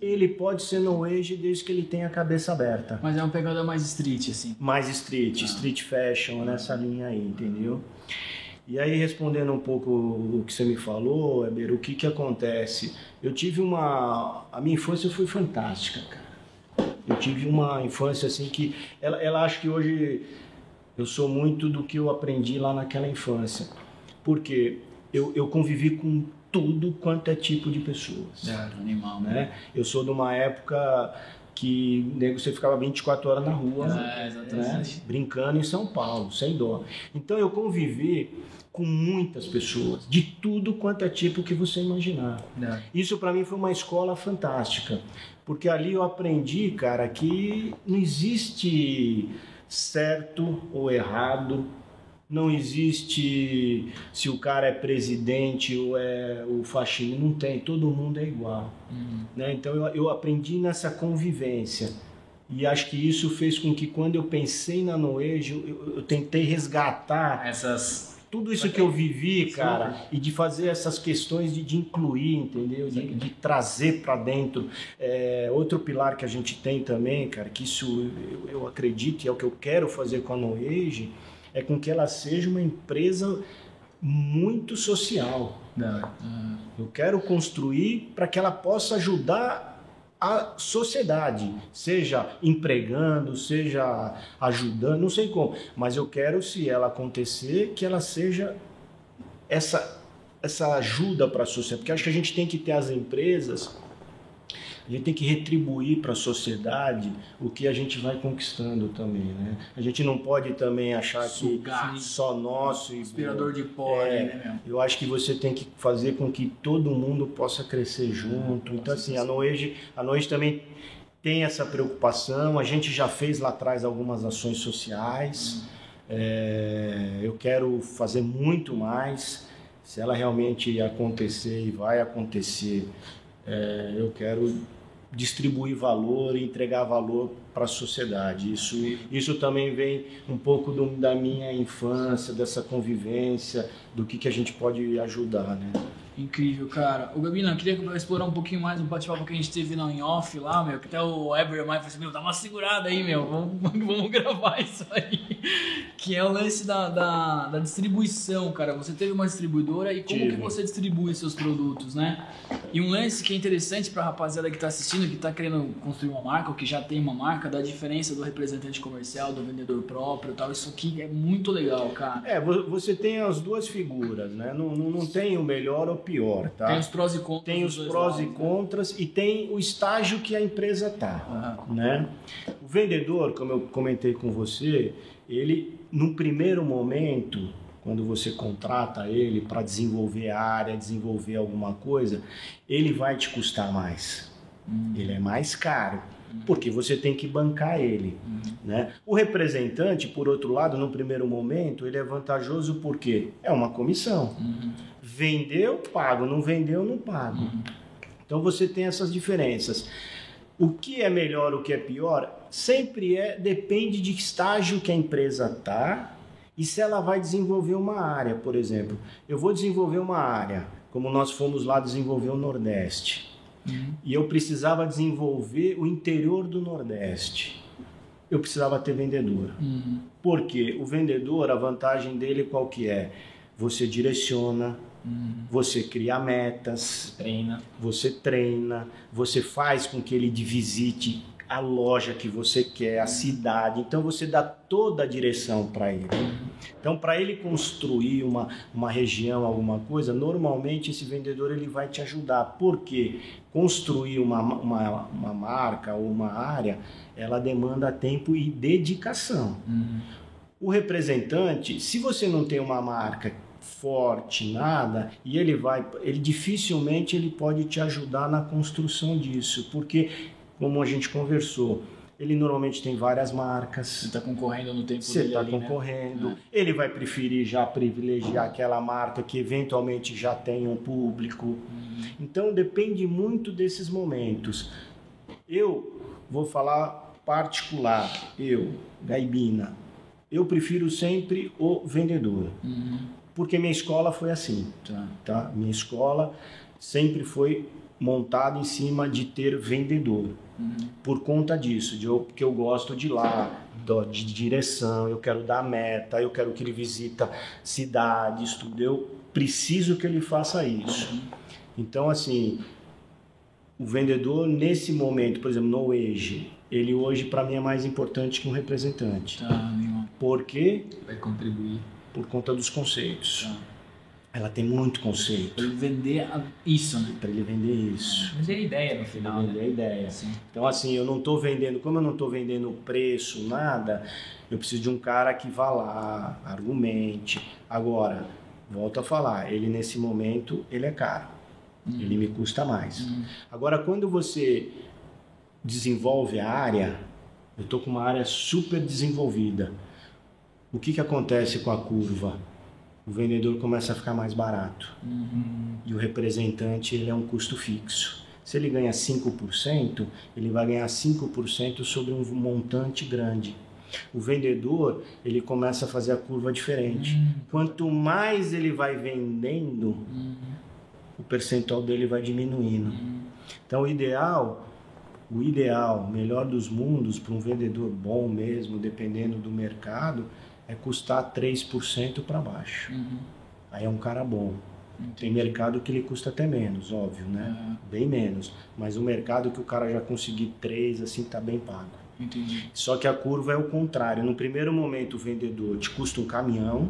ele pode ser no age desde que ele tenha a cabeça aberta. Mas é uma pegada mais street, assim. Mais street, Ah. street fashion, nessa linha aí, entendeu? E aí, respondendo um pouco o que você me falou, Eber, o que que acontece? Eu tive uma... A minha infância foi fantástica, cara. Eu tive uma infância assim que... Ela, ela acha que hoje eu sou muito do que eu aprendi lá naquela infância. Porque eu, eu convivi com tudo quanto é tipo de pessoas Animal, né? né? Eu sou de uma época que nego, você ficava 24 horas na rua, É, né? exatamente. brincando em São Paulo, sem dó. Então eu convivi com muitas pessoas, de tudo quanto é tipo que você imaginar. Não. Isso para mim foi uma escola fantástica, porque ali eu aprendi, cara, que não existe certo ou errado, não existe se o cara é presidente ou é o faxina, não tem, todo mundo é igual. Uhum. né? Então eu, eu aprendi nessa convivência. E acho que isso fez com que quando eu pensei na Noejo, eu, eu tentei resgatar Essas tudo isso que eu vivi, cara, e de fazer essas questões de, de incluir, entendeu? De, de trazer para dentro. É, outro pilar que a gente tem também, cara, que isso eu, eu acredito e é o que eu quero fazer com a Noage, é com que ela seja uma empresa muito social. Não. Eu quero construir para que ela possa ajudar a sociedade, seja empregando, seja ajudando, não sei como, mas eu quero, se ela acontecer, que ela seja essa, essa ajuda para a sociedade, porque acho que a gente tem que ter as empresas a gente tem que retribuir para a sociedade o que a gente vai conquistando também, né? A gente não pode também achar Sugar. que só nosso Inspirador de pó, É, né, meu? eu acho que você tem que fazer com que todo mundo possa crescer junto. Então, assim, a Noege, a Noege também tem essa preocupação. A gente já fez lá atrás algumas ações sociais. É, eu quero fazer muito mais. Se ela realmente acontecer e vai acontecer, é, eu quero distribuir valor e entregar valor para a sociedade. Isso, isso também vem um pouco do- da minha infância, dessa convivência, do que, que a gente pode ajudar, né? Incrível, cara. O Gabina, eu queria explorar um pouquinho mais o bate-papo que a gente teve lá em off lá, meu. Que até o Ever mais falou assim, meu, dá uma segurada aí, meu. Vamos, vamos gravar isso aí. Que é o lance da, da, da distribuição, cara. Você teve uma distribuidora e como Tive. que você distribui seus produtos, né? E um lance que é interessante pra rapaziada que tá assistindo, que tá querendo construir uma marca, ou que já tem uma marca, da diferença do representante comercial, do vendedor próprio e tal. Isso aqui é muito legal, cara. É, vo- você tem as duas figuras, né? Não, não, não tem o melhor ou pior, tá? Tem os prós e contras. Tem os prós e lados, né? contras e tem o estágio que a empresa tá. Aham. né? O vendedor, como eu comentei com você, ele no primeiro momento, quando você contrata ele para desenvolver a área, desenvolver alguma coisa, ele vai te custar mais. Ele é mais caro. Porque você tem que bancar ele. Né? O representante, por outro lado, no primeiro momento, ele é vantajoso porque é uma comissão. Vendeu, pago. Não vendeu, não pago. Então você tem essas diferenças. O que é melhor, o que é pior, sempre é depende de que estágio que a empresa está e se ela vai desenvolver uma área, por exemplo. Eu vou desenvolver uma área, como nós fomos lá desenvolver o Nordeste. E eu precisava desenvolver o interior do Nordeste. Eu precisava ter vendedor. Uhum. Porque o vendedor, a vantagem dele qual que é? Você direciona, você cria metas, Treina. você treina, você faz com que ele visite a loja que você quer, a cidade. Então você dá toda a direção para ele. Então para ele construir uma, uma região, alguma coisa, normalmente esse vendedor ele vai te ajudar. Porque construir uma, uma, uma marca ou uma área, ela demanda tempo e dedicação. O representante, se você não tem uma marca forte, nada, e ele vai, ele dificilmente ele pode te ajudar na construção disso, porque como a gente conversou, ele normalmente tem várias marcas. Você tá concorrendo no tempo Você dele está ali, né? concorrendo, ele vai preferir já privilegiar aquela marca que eventualmente já tem um público. Então depende muito desses momentos. Eu vou falar particular, eu, Gaibina, eu prefiro sempre o vendedor, Uhum. Porque minha escola foi assim, Tá. tá? Minha escola sempre foi montada em cima de ter vendedor por conta disso, de eu, que eu gosto de lá, do- de direção, eu quero dar meta, eu quero que ele visita cidades, tudo. Eu preciso que ele faça isso. Então, assim, o vendedor nesse momento, por exemplo, no Age, ele hoje para mim é mais importante que um representante. Tá, legal. Por quê? Vai contribuir. Por conta dos conceitos. Tá. Ela tem muito conceito Pra ele vender isso, né? para ele vender isso. Mas é a ideia no final, ele vender né? a ideia. Sim. Então, assim, eu não estou vendendo, como eu não estou vendendo preço, nada, eu preciso de um cara que vá lá, argumente. Agora, volto a falar, ele nesse momento, ele é caro. Ele me custa mais. Agora, quando você desenvolve a área, eu estou com uma área super desenvolvida. O que, que acontece com a curva? O vendedor começa a ficar mais barato. E o representante ele é um custo fixo. Se ele ganha 5%, ele vai ganhar 5% sobre um montante grande. O vendedor, ele começa a fazer a curva diferente. Hum. Quanto mais ele vai vendendo, Uhum. o percentual dele vai diminuindo. Então, o ideal, o ideal, melhor dos mundos para um vendedor bom mesmo, dependendo do mercado, é custar 3% para baixo. Uhum. Aí é um cara bom. Tem mercado que ele custa até menos, óbvio, né? Aham. Bem menos. Mas o mercado que o cara já conseguir 3, assim, tá bem pago. Entendi. Só que a curva é o contrário. No primeiro momento, o vendedor te custa um caminhão,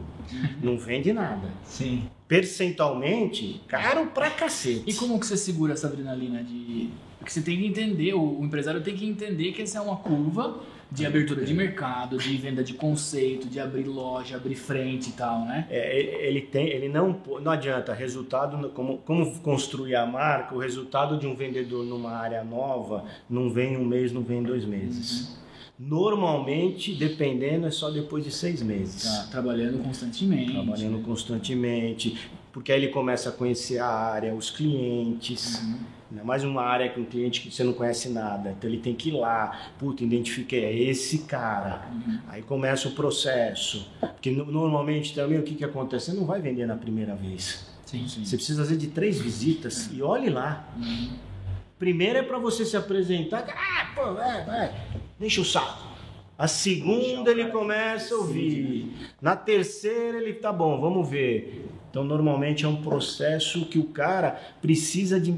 não vende nada. Sim. Percentualmente, caro pra cacete. E como que você segura essa adrenalina de. Porque você tem que entender, o empresário tem que entender que essa é uma curva de abertura de mercado, de venda de conceito, de abrir loja, abrir frente e tal, né? É, ele- tem, ele não, não adianta. Resultado, como, como construir a marca, o resultado de um vendedor numa área nova não vem em um mês, não vem em dois meses. Normalmente, dependendo, é só depois de seis meses. Tá trabalhando constantemente. Trabalhando constantemente, porque aí ele começa a conhecer a área, os clientes. Uhum. Ainda mais uma área com um cliente que você não conhece nada. Então ele tem que ir lá, puta, identifiquei, é esse cara. Uhum. Aí começa o processo. Porque no- normalmente também o que, que acontece? Você não vai vender na primeira vez. Sim, sim. Você precisa fazer de três visitas e olhe lá. Uhum. Primeiro é para você se apresentar. Ah, pô, vai, vai. Deixa o saco. A segunda ele começa a ouvir. Na terceira ele tá bom, vamos ver. Então normalmente é um processo que o cara precisa de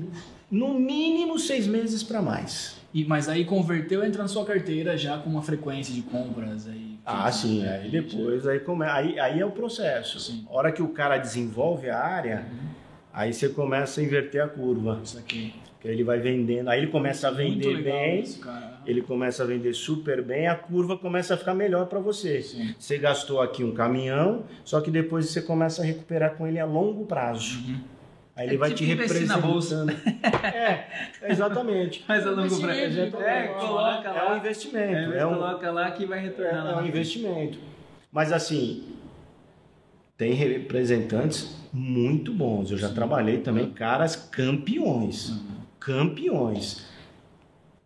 no mínimo seis meses para mais. E, mas aí converteu, entra na sua carteira já com uma frequência de compras aí. Ah, sim. Aí depois aí, come... aí, aí é o processo. Sim. A hora que o cara desenvolve a área, aí você começa a inverter a curva. Isso aqui. Que aí ele vai vendendo, aí ele começa a vender bem. Isso, ele começa a vender super bem, a curva começa a ficar melhor para você. Sim. Você gastou aqui um caminhão, só que depois você começa a recuperar com ele a longo prazo. Uhum. Aí ele É vai tipo te representando. é, exatamente. Mas a longo prazo. É, coloca É um lá. investimento. É, É, um, coloca lá que vai é, retornar é lá. um investimento. Mas assim, tem representantes muito bons. Eu já trabalhei também caras campeões. Uhum. campeões.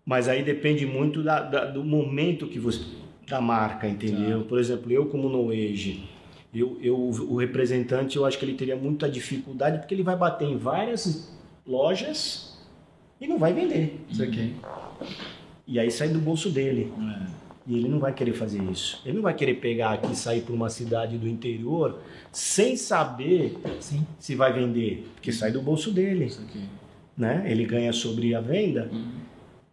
Mas aí depende muito da- da- do momento que você da marca, entendeu? Por exemplo, eu como no Age, eu, eu, o representante eu acho que ele teria muita dificuldade porque ele vai bater em várias lojas e não vai vender. Isso aqui. E aí sai do bolso dele. É. E ele não vai querer fazer isso. Ele não vai querer pegar aqui e sair para uma cidade do interior sem saber Sim. se vai vender, porque sai do bolso dele Isso aqui. né? Ele ganha sobre a venda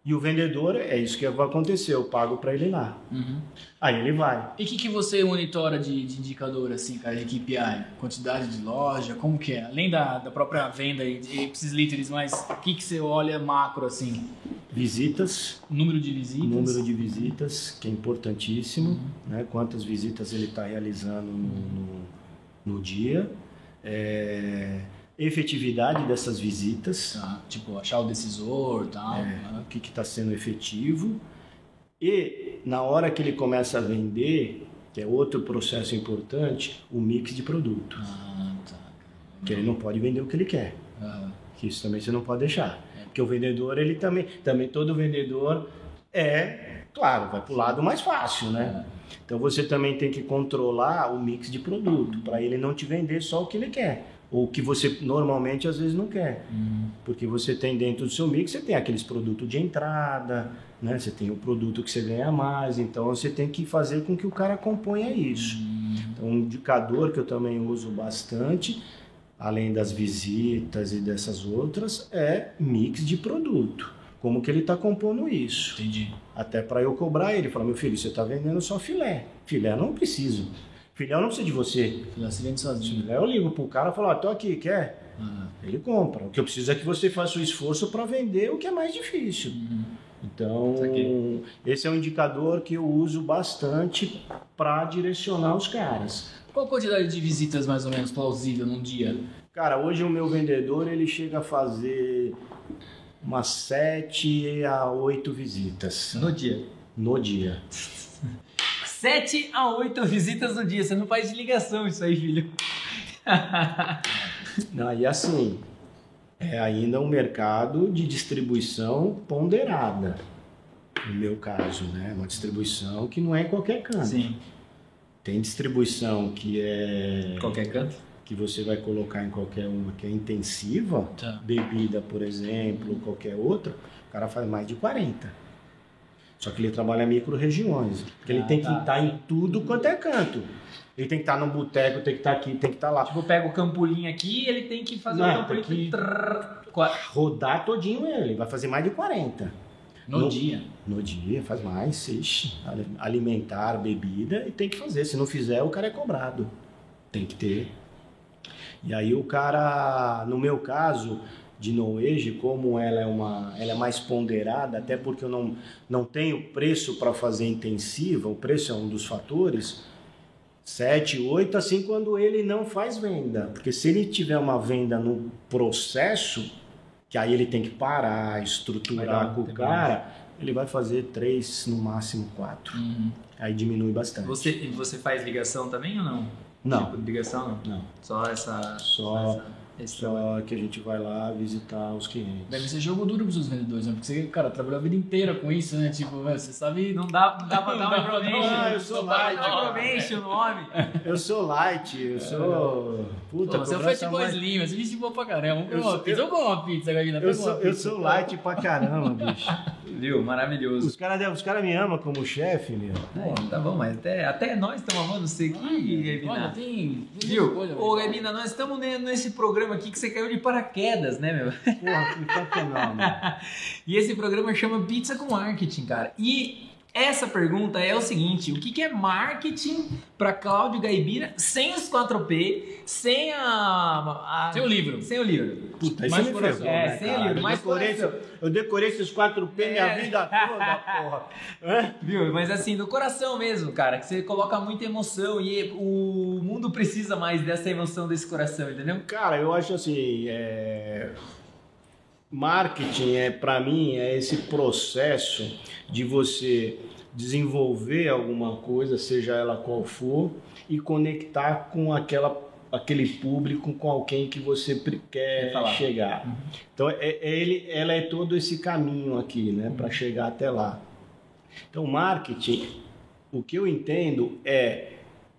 e o vendedor é isso que vai acontecer. Eu pago para ele ir lá. Uhum. Aí ele vai. E o que, que você monitora de, de indicador, assim, cara, de KPI? Quantidade de loja, como que é? Além da, da própria venda e de esses líderes, mas o que, que você olha macro, assim? Visitas, Número de visitas? número de visitas, que é importantíssimo, né? Quantas visitas ele está realizando no, no, no dia. É, efetividade dessas visitas. Tá, tipo, achar o decisor tal. É, né? o que está sendo efetivo. E na hora que ele começa a vender, que é outro processo importante, o mix de produto. Ah, tá. Que ele não pode vender o que ele quer. Aham. Que isso também você não pode deixar. Porque o vendedor, ele também, também todo vendedor é, claro, vai para o lado mais fácil, né? Então você também tem que controlar o mix de produto, para ele não te vender só o que ele quer. O que você normalmente às vezes não quer. Hum, Porque você tem dentro do seu mix, você tem aqueles produtos de entrada, né? Você tem o produto que você ganha mais, então você tem que fazer com que o cara componha isso. hum, Então, um indicador que eu também uso bastante, além das visitas e dessas outras, é mix de produto. Como que ele está compondo isso? entendi. Até para eu cobrar ele, falar, meu filho, você está vendendo só filé. Filé não preciso. Filé eu não preciso de você. Filé, você vende sozinho. Filé eu ligo pro cara e falo, ó, tô aqui, quer? Ah, Ele compra. O que eu preciso é que você faça o esforço para vender o que é mais difícil. uhum. Então, esse é um indicador que eu uso bastante para direcionar os caras. Qual a quantidade de visitas mais ou menos plausível num dia? Cara, hoje o meu vendedor ele chega a fazer umas 7 a 8 visitas No dia. no dia. 7 a 8 visitas no dia. Você não faz de ligação isso aí, filho. Não, e assim, é ainda um mercado de distribuição ponderada. no meu caso, né? Uma distribuição que não é em qualquer canto. Sim. Tem distribuição que é Qualquer canto? que você vai colocar em qualquer uma que é intensiva, Tá. bebida, por exemplo, qualquer outra, o cara faz mais de 40. Só que ele trabalha micro-regiões. Porque ele Ah, tem que tá. estar em tudo quanto é canto. Ele tem que estar no boteco, tem que estar aqui, tem que estar lá. Tipo, pega o campolim aqui ele tem que fazer Não, o campolim. tem que- trrr, Rodar todinho ele, vai fazer mais de 40. No, No- dia. No dia, faz mais, ixi, ali- alimentar, bebida, e tem que fazer. Se não fizer, o cara é cobrado. Tem que ter. E aí o cara, no meu caso, de no age, como ela é uma, ela é mais ponderada, até porque eu não, não tenho preço para fazer intensiva, o preço é um dos fatores. 7, 8, assim quando ele não faz venda. Porque se ele tiver uma venda no processo, que aí ele tem que parar, estruturar com o cara, ele vai fazer 3, no máximo 4. Uhum. Aí diminui bastante. Você, você faz ligação também ou não? Não. Tipo, ligação não? Não. Só essa. Só- essa-. Só que a gente vai lá visitar os clientes. Deve ser jogo duro pros seus vendedores, né? Porque você, cara, trabalhou a vida inteira com isso, né? Tipo, você sabe. Não dá, não dá pra dar uma information. Ah, eu sou light, information no nome. Eu sou light, eu sou. Puta, Pô, você é um fat boy mais- slim, você é gente boa pra caramba. Vamos Eu comer uma sou- pizza, vamos comer uma pizza, Gavina. Eu sou, eu sou light pra caramba, bicho. Viu? Maravilhoso. Os caras os cara me amam como chefe, meu. É, tá bom, mas até, até nós estamos amando você aqui, Olha, Gabina. tem. tem Viu? Ô. Gabina, nós estamos ne- nesse programa aqui que você caiu de paraquedas, né, meu? Porra, que meu. E esse programa chama Pizza com Marketing, cara. E essa pergunta é o seguinte: o que, que é marketing para Cláudio Gaibira sem os 4P, sem a. a Sem o livro. Sem o livro. Puta, isso Mais me coração. ferrou, É, né, sem cara? livro, eu, mais decorei, coração. eu decorei esses 4P minha É. vida toda, porra. Hã? Viu? Mas assim, do coração mesmo, cara, que você coloca muita emoção e o mundo precisa mais dessa emoção desse coração, entendeu? Cara, eu acho assim, é... marketing é para mim é esse processo de você desenvolver alguma coisa, seja ela qual for, e conectar com aquela aquele público com alguém que você quer falar. chegar. Então é, é ele, ela é todo esse caminho aqui, né, para chegar até lá. Então marketing, o que eu entendo é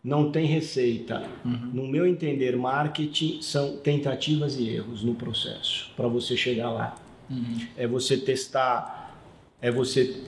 não tem receita. No meu entender, marketing são tentativas e erros no processo para você chegar lá. Uhum. É você testar, é você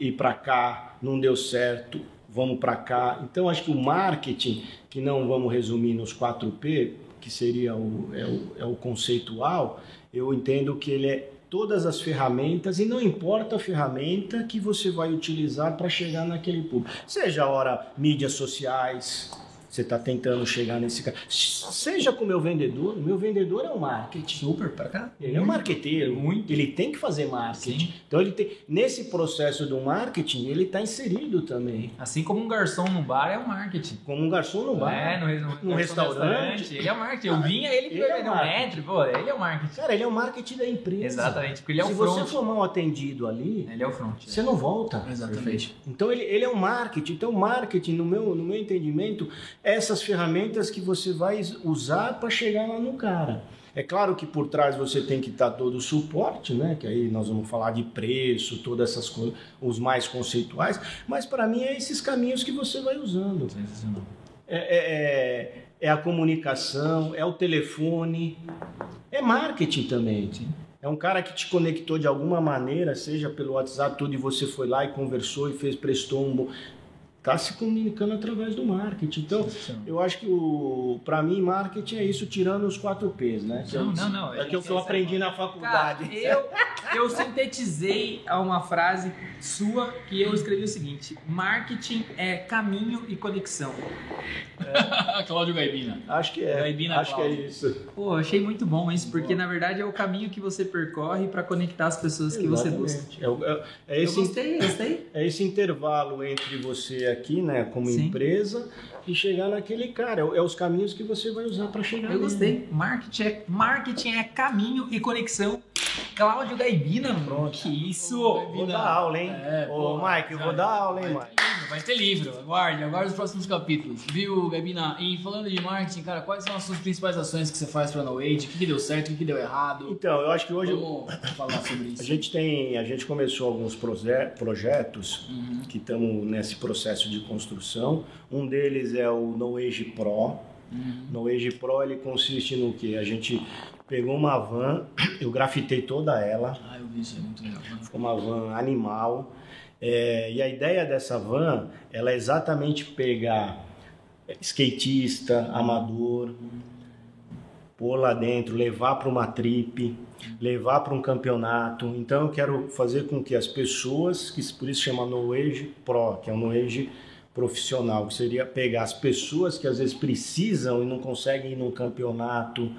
ir para cá, não deu certo, vamos para cá. Então acho que o marketing, que não vamos resumir nos 4P, que seria o, é, o, é o conceitual, eu entendo que ele é todas as ferramentas e não importa a ferramenta que você vai utilizar para chegar naquele público. Seja hora mídias sociais, você está tentando chegar nesse cara. Seja com o meu vendedor, o meu vendedor é um marketing. Super pra cá. Ele é um marqueteiro, Muito. ele tem que fazer marketing. Sim. Então ele tem nesse processo do marketing, ele está inserido também. Assim como um garçom no bar é o marketing. Como um garçom no bar. É, no, no, Num restaurante. Ele é o marketing. Eu vinha, ele Ele é um marketing. metro, pô, ele é o marketing. Cara, ele é o marketing da empresa. Exatamente, porque ele é Se o você front. for mal atendido ali, Ele é o front. você não volta. Exatamente. Então ele, ele é um marketing. Então marketing, no meu, no meu entendimento, é essas ferramentas que você vai usar para chegar lá no cara. É claro que por trás você tem que estar todo o suporte, né? Que aí nós vamos falar de preço, todas essas coisas, os mais conceituais. Mas para mim é esses caminhos que você vai usando. É, é- é- é a comunicação, é o telefone, é marketing também. É um cara que te conectou de alguma maneira, seja pelo WhatsApp, tudo, e você foi lá e conversou e fez, prestou um bom. Tá se comunicando através do marketing. Então, eu acho que o, para mim, marketing é isso, tirando os quatro P's, né? Não, é, não, não. É que o que eu aprendi na faculdade. Cara, eu, eu sintetizei a uma frase sua que eu escrevi o seguinte: marketing é caminho e conexão. Cláudio Gaibina. Acho que é. Gaibina Acho que é Cláudio. isso. Pô, achei muito bom isso, porque na verdade é o caminho que você percorre para conectar as pessoas que você busca. Exatamente. É, é- é Eu esse gostei, gostei. É esse intervalo entre você aqui, né, como Sim. empresa, e chegar naquele cara. É, é os caminhos que você vai usar para chegar Eu nele. gostei. Marketing é, marketing é caminho e conexão. Cláudio Gaibina, mano. Pronto. Que isso! Ô, Vou dar aula, hein? É, Ô, porra, Mike, eu vou dar aula, hein, Vai Mike? ter- Vai ter livro, aguarde, aguarde os próximos capítulos. Viu, Gabina? E falando de marketing, cara, quais são as suas principais ações que você faz pra No Age? O que, que deu certo, o que, que deu errado? Então, eu acho que hoje Vamos falar sobre isso. a gente tem, a gente começou alguns proje- projetos Uhum. que estamos nesse processo de construção. Um deles é o No Age Pro. Uhum. No Age Pro ele consiste no que? A gente pegou uma van, eu grafitei toda ela, Ah, eu vi isso, é muito legal. ficou uma van animal. É, e a ideia dessa van, ela é exatamente pegar skatista, amador, pôr lá dentro, levar para uma trip, levar para um campeonato. Então eu quero fazer com que as pessoas, que por isso chama No Age Pro, que é um No Age profissional, que seria pegar as pessoas que às vezes precisam e não conseguem ir num campeonato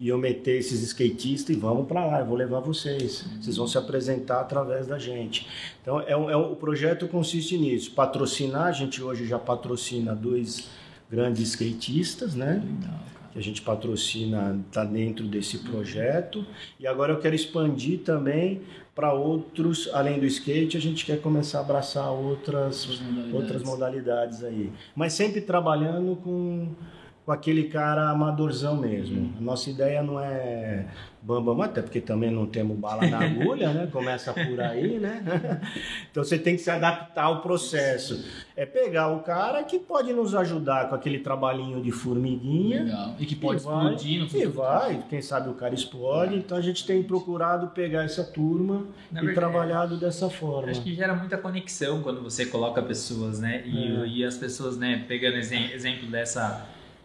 e eu meter esses skatistas e vamos para lá, eu vou levar vocês. Vocês vão se apresentar através da gente. Então é, um- é um- o projeto consiste nisso, patrocinar, a gente hoje já patrocina dois grandes skatistas, né? Legal, que a gente patrocina está dentro desse projeto e agora eu quero expandir também para outros além do skate a gente quer começar a abraçar outras Outras modalidades. outras modalidades aí mas sempre trabalhando com com aquele cara amadorzão mesmo a nossa ideia não é bambam até porque também não temos bala na agulha né começa por aí né então você tem que se adaptar ao processo é pegar o cara que pode nos ajudar com aquele trabalhinho de formiguinha Legal. E que pode e vai, explodir no E futuro. vai, quem sabe o cara explode. Então a gente tem procurado pegar essa turma Na e verdade, trabalhado dessa forma. Acho que gera muita conexão quando você coloca pessoas, né? E, É. e as pessoas, né, pegando exe- exemplo dessa,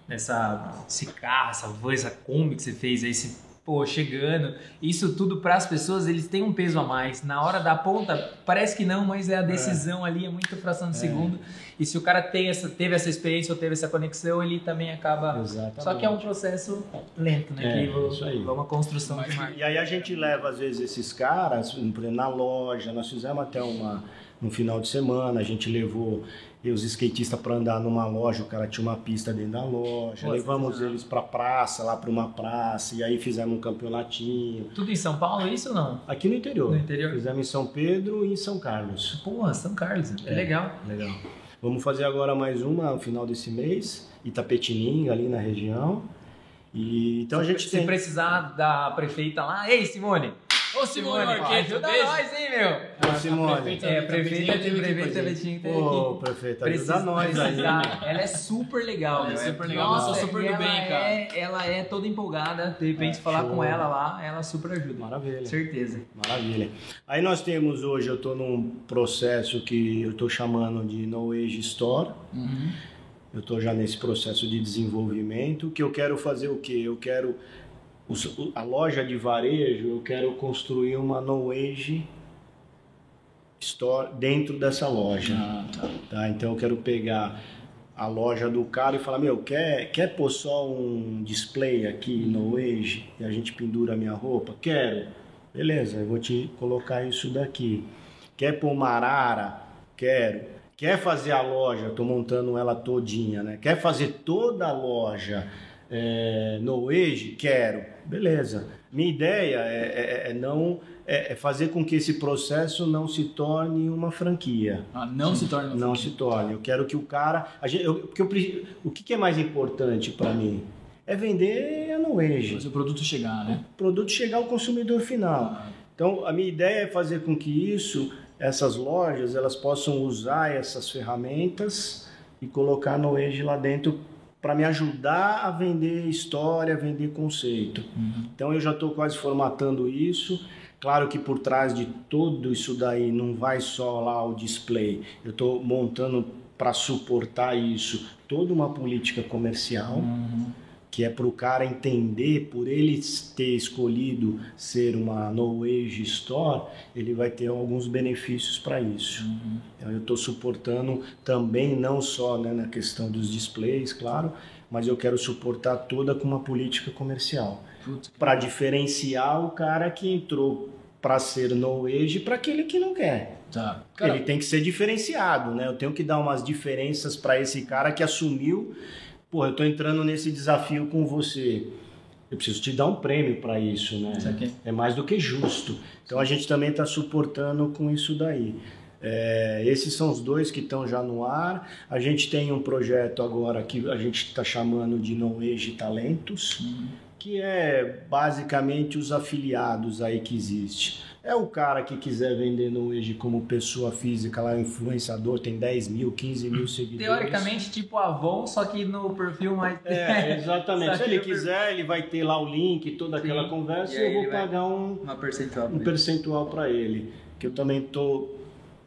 dessa esse carro, essa van, essa Kombi que você fez aí, esse, pô, chegando, isso tudo para as pessoas, eles têm um peso a mais. Na hora da ponta, parece que não, mas é a decisão ali, é muito fração de segundo. E se o cara tem essa, teve essa experiência ou teve essa conexão, ele também acaba. Exatamente. Só que é um processo lento, né? É, que vo- isso aí. é uma construção Mas- de marca. E aí a gente leva, às vezes, esses caras por exemplo, na loja. Nós fizemos até uma no final de semana, a gente levou os skatistas para andar numa loja, o cara tinha uma pista dentro da loja. Pô, Levamos eles para praça, lá para uma praça, e aí fizemos um campeonatinho. Tudo em São Paulo, isso ou não? Aqui no interior. No interior? Fizemos em São Pedro e em São Carlos. Porra, São Carlos, É. legal. Legal. Vamos fazer agora mais uma no final desse mês, Itapetininga, ali na região. E então a gente Se tem. precisar da prefeita lá, ei Simone! Ô, Simone Marquete, ajuda beijo. nós, hein, meu? Ô, Simone. É, prefeita, aqui prefeita a gente. Betinho tem Ô, aqui. prefeito, Precisa- ajuda nós aí. Ela é super legal, Ela é meu. super legal, Nossa, ela tá super do ela bem, cara. É, ela é toda empolgada. De repente, É, falar show. com ela lá, ela super ajuda. Maravilha. Certeza. Maravilha. Aí nós temos hoje, eu estou num processo que eu estou chamando de No Age Store. Uhum. Eu estou já nesse processo de desenvolvimento. Que eu quero fazer o quê? Eu quero os- a loja de varejo. Eu quero construir uma No Age Store dentro dessa loja. Ah, tá. Tá? Então eu quero pegar a loja do cara e falar, meu, quer, quer pôr só um display aqui no Age e a gente pendura a minha roupa? Quero. Beleza, eu vou te colocar isso daqui. Quer pôr uma arara? Quero. Quer fazer a loja? Estou montando ela todinha, né? Quer fazer toda a loja é, no Age? Quero. Beleza. Minha ideia é, é- é não é, é fazer com que esse processo não se torne uma franquia Ah, não se torna uma não franquia. se torne. Eu quero que o cara. A gente, eu, porque eu o que, que é mais importante para mim? É vender a no age. Fazer o produto chegar, né? O produto chegar ao consumidor final. Ah, Então, a minha ideia é fazer com que isso, essas lojas, elas possam usar essas ferramentas e colocar no age lá dentro para me ajudar a vender história, vender conceito. uhum. Então eu já estou quase formatando isso. Claro que por trás de tudo isso daí não vai só lá o display. Eu estou montando para suportar isso toda uma política comercial Uhum. Que é para o cara entender, por ele ter escolhido ser uma No Age Store, ele vai ter alguns benefícios para isso. Uhum. Eu estou suportando também, não só né, na questão dos displays, claro, mas eu quero suportar toda com uma política comercial para diferenciar o cara que entrou para ser no age para aquele que não quer. Tá. Cara, Ele tem que ser diferenciado, né? Eu tenho que dar umas diferenças para esse cara que assumiu, pô, eu tô entrando nesse desafio com você. Eu preciso te dar um prêmio para isso, né? isso. É mais do que justo. Então a gente também está suportando com isso daí. É, esses são os dois que estão já no ar. A gente tem um projeto agora que a gente está chamando de No Age Talentos, que é basicamente os afiliados aí que existe. É o cara que quiser vender no Age como pessoa física, lá influenciador, tem 10 mil, 15 mil seguidores. Teoricamente, tipo Avon, só que no perfil mais. É, exatamente. Se ele perfil- quiser, ele vai ter lá o link, toda aquela Sim. conversa, E e eu vou pagar um, Uma percentual. um percentual para ele. Que eu também tô,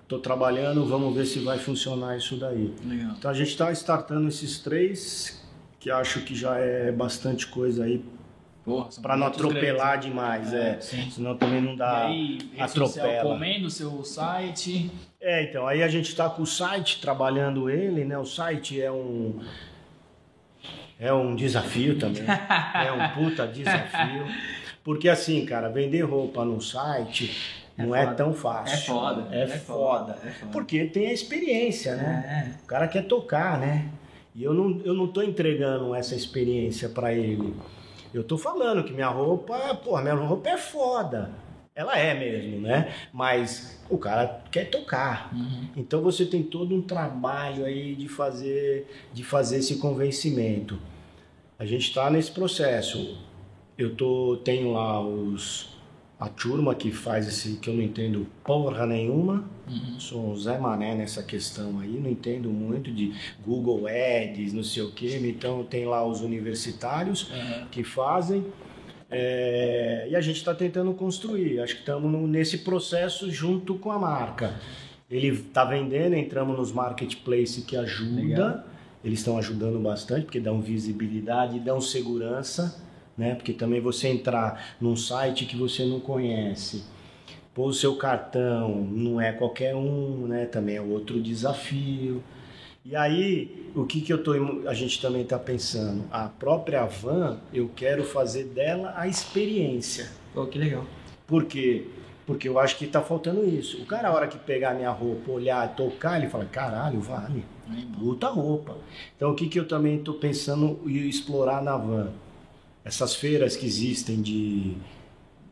tô trabalhando, vamos ver se vai funcionar isso daí. Legal. Então a gente está startando esses três, que acho que já é bastante coisa aí, para não atropelar grandes, demais, É, é. sim. Senão também não E dá. aí, rede social, atropela. comendo o seu site. É, então, aí a gente está com o site, trabalhando ele, né? O site é um. É um desafio também. é um puta desafio. Porque assim, cara, vender roupa no site É não é foda. tão fácil. É foda. É, foda. É foda. Porque tem a experiência, né? É. O cara quer tocar, né? E eu não, eu não tô entregando essa experiência para ele. Eu tô falando que minha roupa, pô, minha roupa é foda. Ela é mesmo, né? Mas o cara quer tocar. Uhum. Então você tem todo um trabalho aí de fazer, de fazer esse convencimento. A gente está nesse processo. Eu tô, tenho lá os a turma que faz esse que eu não entendo porra nenhuma. Uhum. Sou um Zé Mané nessa questão aí, não entendo muito de Google Ads, não sei o que. Então tem lá os universitários Uhum. que fazem. É, e a gente está tentando construir. Acho que estamos nesse processo junto com a marca. Ele está vendendo, entramos nos marketplaces que ajuda. Legal. Eles estão ajudando bastante, porque dão visibilidade, dão segurança, né? Porque também você entrar num site que você não conhece, pôr o seu cartão, não é qualquer um, né? Também é outro desafio. E aí, o que, que eu tô, a gente também está pensando? A própria van, eu quero fazer dela a experiência. Pô, que legal. Por quê? Porque eu acho que está faltando isso. O cara, a hora que pegar minha roupa, olhar, tocar, ele fala, caralho, vale. Puta roupa. Então, o que, que eu também estou pensando em explorar na van? Essas feiras que existem de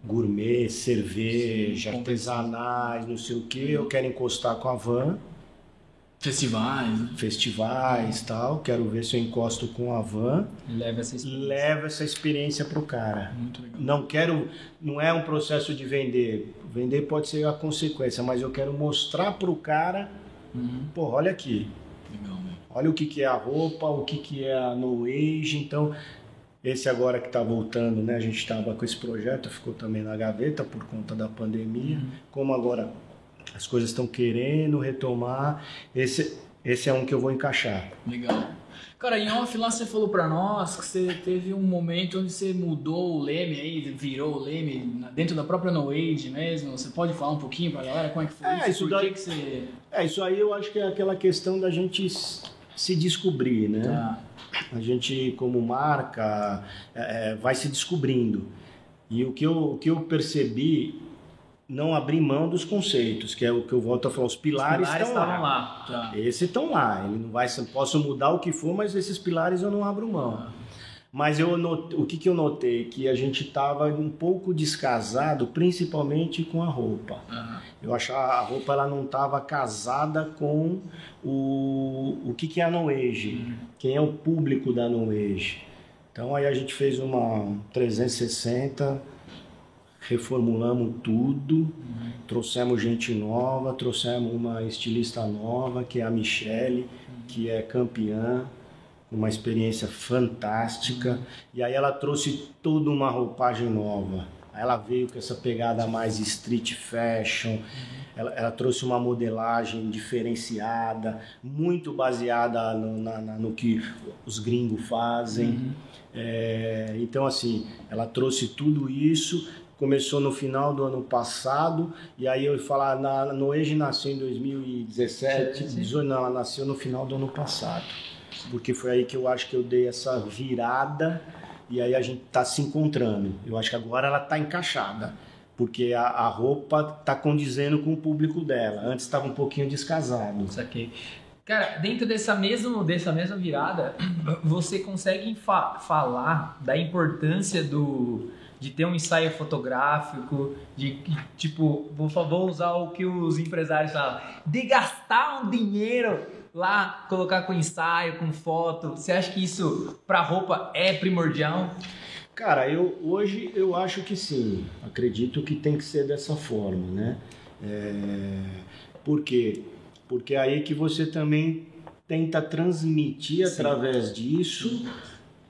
gourmet, cerveja, Sim, artesanais, não sei o que, eu quero encostar com a van, Festivais, né? festivais tal, quero ver se eu encosto com a van Leva essa experiência. levo essa experiência pro cara. Muito legal. Não quero, não é um processo de vender. Vender pode ser a consequência, mas eu quero mostrar pro cara, Uhum. pô, olha aqui, Legal, velho. olha o que, que é a roupa, o que, que é a No Age. Então, esse agora que está voltando, né? A gente estava com esse projeto, ficou também na gaveta por conta da pandemia. Como agora as coisas estão querendo retomar, esse, esse é um que eu vou encaixar. Legal. Cara, em off lá você falou pra nós que você teve um momento onde você mudou o leme aí, virou o leme dentro da própria No Age mesmo. Você pode falar um pouquinho pra galera como é que foi É, isso? isso daí- que, você. É, isso aí eu acho que é aquela questão da gente se descobrir, né? Tá. A gente, como marca, é, é, vai se descobrindo. E o que, eu, o que eu percebi, não abrir mão dos conceitos, que é o que eu volto a falar, os pilares, Pilares estão lá. lá. Tá. Esses estão lá. Ele não vai, posso mudar o que for, mas esses pilares eu não abro mão. Mas eu not- o que, que eu notei? Que a gente estava um pouco descasado, principalmente com a roupa. Aham. Eu achava a roupa ela não estava casada com o, o que, que é a No Age, quem é o público da No Age. Então aí a gente fez uma 360, reformulamos tudo, trouxemos gente nova, trouxemos uma estilista nova, que é a Michele, que é campeã, uma experiência fantástica. E aí ela trouxe toda uma roupagem nova. Ela veio com essa pegada mais street fashion. Ela, ela trouxe uma modelagem diferenciada, muito baseada no, na- na- no que os gringos fazem. É, então, assim, ela trouxe tudo isso. Começou no final do ano passado, e aí eu ia falar, na, no Age nasceu em 2017, Sim. 18, não, ela nasceu no final do ano passado. Porque foi aí que eu acho que eu dei essa virada, e aí a gente tá se encontrando. Eu acho que agora ela tá encaixada, porque a, a roupa tá condizendo com o público dela. Antes estava um pouquinho descasado. Saquei. Cara, dentro dessa mesma, dessa mesma virada, você consegue fa- falar da importância do, de ter um ensaio fotográfico, de tipo, vou, vou usar o que os empresários falam, de gastar um dinheiro lá, colocar com ensaio, com foto. Você acha que isso para roupa é primordial? Cara, eu hoje eu acho que sim. Acredito que tem que ser dessa forma, né? É, por quê? Porque é aí que você também tenta transmitir sim. através disso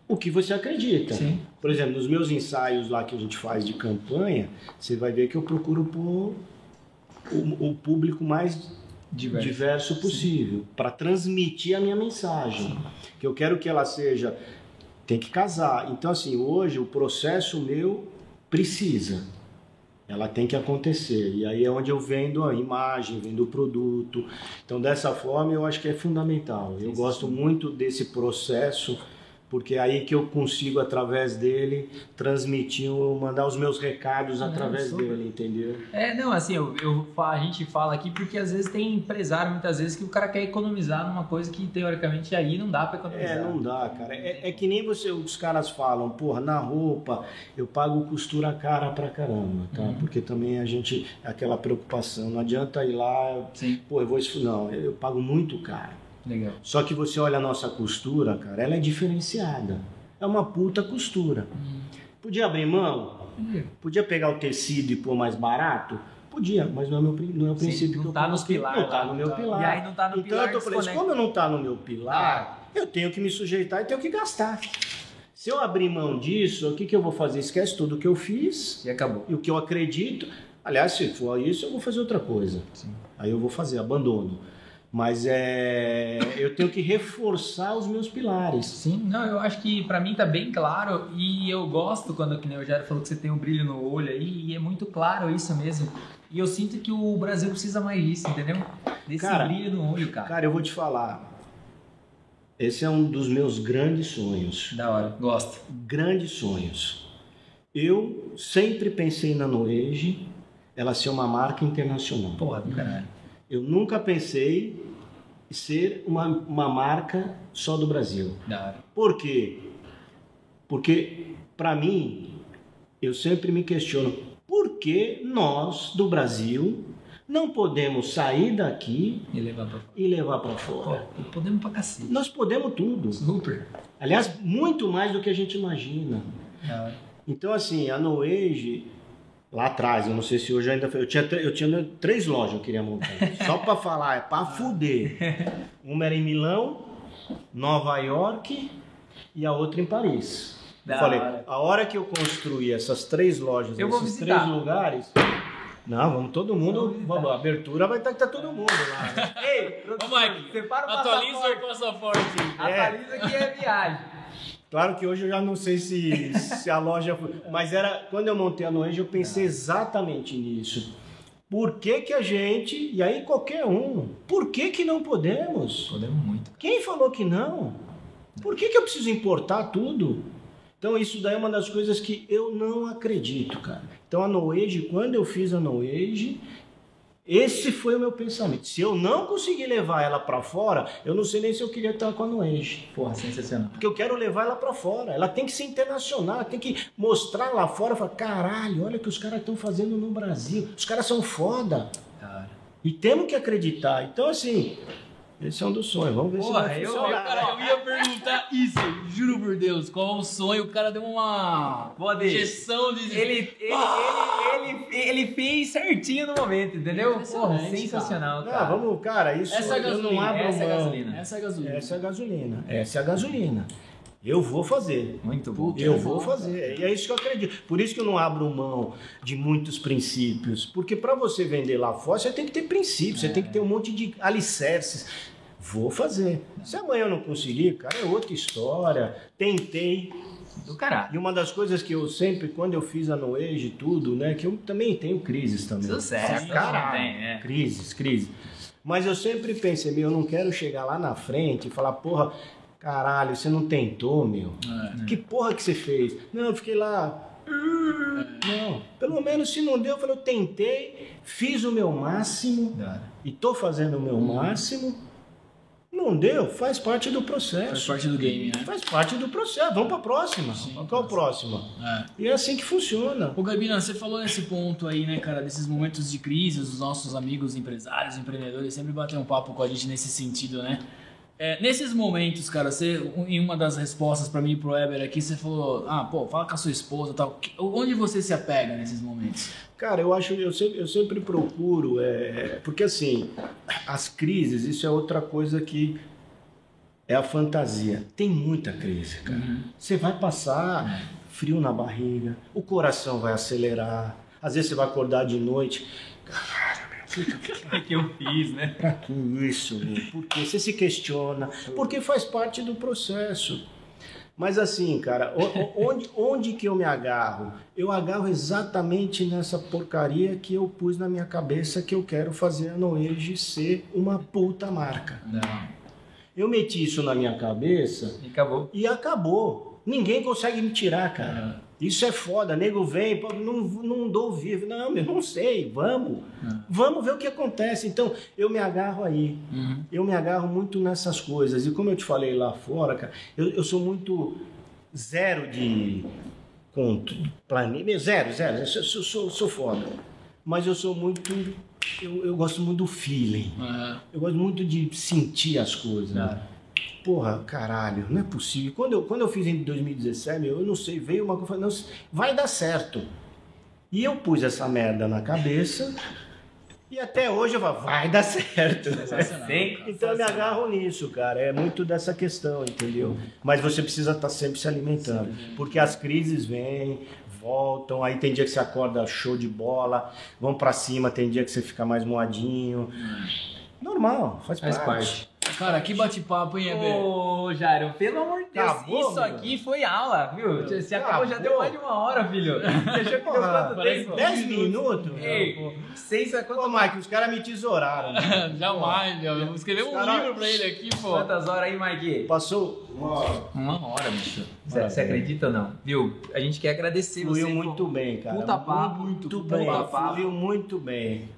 o que você acredita. Sim. Por exemplo, nos meus ensaios lá que a gente faz de campanha, você vai ver que eu procuro pôr o, o público mais diverso, diverso possível para transmitir a minha mensagem. Sim. Que eu quero que ela seja tem que casar. Então assim, hoje o processo meu precisa ela tem que acontecer. E aí é onde eu vendo a imagem, vendo o produto. Então, dessa forma, eu acho que é fundamental. Eu gosto muito desse processo porque é aí que eu consigo, através dele, transmitir, mandar os meus recados através dele, entendeu? É, não, assim, eu, eu, a gente fala aqui porque às vezes tem empresário, muitas vezes, que o cara quer economizar numa coisa que teoricamente aí não dá para economizar. É, não dá, cara. É, é, que nem você, os caras falam, porra, na roupa eu pago costura cara pra caramba, tá? Uhum. Porque também a gente, aquela preocupação, não adianta ir lá, Sim. pô, eu vou isso, não, eu pago muito caro. Legal. Só que você olha a nossa costura, cara, ela é diferenciada. É uma puta costura. Hum. Podia abrir mão? Podia. Podia pegar o tecido e pôr mais barato? Podia, mas não é, meu, não é o princípio Sim, que eu tá nos pilares. Não tá no meu pilar. E aí não tá no então, pilar. Então eu falei, assim, como não tá no meu pilar, ah. eu tenho que me sujeitar e tenho que gastar. Se eu abrir mão disso, o que, que eu vou fazer? Esquece tudo o que eu fiz. E acabou. E o que eu acredito. Aliás, se for isso, eu vou fazer outra coisa. Sim. Aí eu vou fazer, abandono. Mas é, eu tenho que reforçar os meus pilares. Sim, não, eu acho que para mim tá bem claro e eu gosto quando que nem o Jair falou que você tem um brilho no olho aí e é muito claro isso mesmo. E eu sinto que o Brasil precisa mais disso, entendeu? Desse cara, brilho no olho, cara. Cara, eu vou te falar. Esse é um dos meus grandes sonhos. Da hora, gosto. Grandes sonhos. Eu sempre pensei na Noege ela ser uma marca internacional. Porra do caralho. Eu nunca pensei em ser uma, uma marca só do Brasil. Não. Por quê? Porque, para mim, eu sempre me questiono por que nós, do Brasil, não podemos sair daqui e levar para e levar fora. Podemos para cacete. Nós podemos tudo. Super. Aliás, muito mais do que a gente imagina. Não. Então, assim, a No Age lá atrás, eu não sei se hoje ainda foi. Eu tinha, eu tinha três lojas eu queria montar. Só para falar, é para fuder. Uma era em Milão, Nova York e a outra em Paris. Da eu falei, hora. a hora que eu construir essas três lojas eu nesses três lugares. Não, vamos todo mundo. Vamos, a abertura vai estar tá, tá todo mundo lá. Né? Ei, Ô, Mike, separa o atualiza passaporte. o passaporte. É. Atualiza que é viagem. Claro que hoje eu já não sei se, se a loja foi. Mas era. Quando eu montei a Noenge, eu pensei exatamente nisso. Por que, que a gente, e aí qualquer um, por que, que não podemos? Podemos muito. Quem falou que não? Por que, que eu preciso importar tudo? Então isso daí é uma das coisas que eu não acredito, cara. Então a Noage, quando eu fiz a Noage, esse foi o meu pensamento. Se eu não conseguir levar ela para fora, eu não sei nem se eu queria estar com a Nuenge. Porra, sensacional. Porque eu quero levar ela para fora. Ela tem que ser internacional, tem que mostrar lá fora, falar, caralho, olha o que os caras estão fazendo no Brasil. Os caras são foda. Cara. E temos que acreditar. Então, assim, esse é um dos sonhos. Vamos ver Porra, se vai eu, eu, cara, eu ia perguntar isso, juro por Deus. Qual o sonho? O cara deu uma Pode. injeção de. Ele, ele, ah! ele, ele, ele, fez certinho no momento, entendeu? Porra, sensacional, cara. cara. Não, vamos, cara, isso essa é gasolina, não abro essa é gasolina. Essa é a gasolina. Essa é a gasolina. Essa é a gasolina. Eu vou fazer. Muito bom. Eu vou fazer. E é isso que eu acredito. Por isso que eu não abro mão de muitos princípios. Porque para você vender lá fora, você tem que ter princípios, é. você tem que ter um monte de alicerces. Vou fazer. Se amanhã eu não conseguir, cara, é outra história. Tentei. Do caralho. E uma das coisas que eu sempre, quando eu fiz a Noege e tudo, né? Que eu também tenho crises também. Sucesso. Caralho. Tem, é. Crises, crises. Mas eu sempre pensei, meu, eu não quero chegar lá na frente e falar, porra, caralho, você não tentou, meu. É, que porra que você fez? Não, eu fiquei lá. Não, pelo menos se não deu, eu falei, eu tentei, fiz o meu máximo e tô fazendo o meu máximo Não deu? Faz parte do processo. Faz parte do game, né? Faz parte do processo. Vamos para a próxima. Qual a próxima? É. E é assim que funciona. Ô Gabina, você falou nesse ponto aí, né, cara, desses momentos de crise, os nossos amigos empresários, empreendedores sempre batem um papo com a gente nesse sentido, né? É, nesses momentos, cara, você, em uma das respostas pra mim e pro Weber aqui, você falou, ah, pô, fala com a sua esposa e tal. Que- Onde você se apega nesses momentos? Cara, eu acho, eu sempre, eu sempre procuro, é, porque assim, as crises, isso é outra coisa que é a fantasia. Tem muita crise, cara. Você vai passar frio na barriga, o coração vai acelerar, às vezes você vai acordar de noite. O que, que eu fiz, né? Pra que isso, meu? Porque você se questiona, porque faz parte do processo. Mas assim, cara, onde, onde que eu me agarro? Eu agarro exatamente nessa porcaria que eu pus na minha cabeça que eu quero fazer a Noege ser uma puta marca. Não. Eu meti isso na minha cabeça E acabou. e acabou. Ninguém consegue me tirar, cara. Isso é foda. Nego vem, pô, não, não dou vivo. Não, eu não sei. Vamos. Vamos ver o que acontece. Então, eu me agarro aí. Uhum. Eu me agarro muito nessas coisas. E como eu te falei lá fora, cara, eu, eu sou muito zero de conto. Zero, zero. Eu sou, sou, sou, sou foda. Mas eu sou muito. Eu, eu gosto muito do feeling. Aham. Eu gosto muito de sentir as coisas. Claro. Porra, caralho, não é possível. Quando eu, quando eu fiz em 2017, meu, eu não sei, veio uma coisa, não, vai dar certo. E eu pus essa merda na cabeça e até hoje eu falo, vai dar certo. Sim. Então eu me agarro nisso, cara. É muito dessa questão, entendeu? Mas você precisa estar sempre se alimentando. Porque as crises vêm, voltam, aí tem dia que você acorda show de bola, vão pra cima, tem dia que você fica mais moadinho. Normal, faz, Faz parte. parte. Cara, que bate-papo, hein, Eber? Ô, Jairo, pelo amor de Deus, Acabou, isso meu? aqui foi aula, viu? Você acabou, já Acabou. deu mais de uma hora, filho. Você achou que deu quanto tempo? 10 minutos? Ei, seis, Pô, quantas, Mike, os caras me tesouraram. né? Jamais, meu. Eu vou escrever um Cara- livro pra ele aqui, pô. quantas horas aí, Mike? Passou uma hora. Uma hora, bicho. Você, acredita ou não? Viu? A gente quer agradecer Fluiu você. muito bem, cara. Puta papo, muito puta bem. papo. Fluiu muito bem.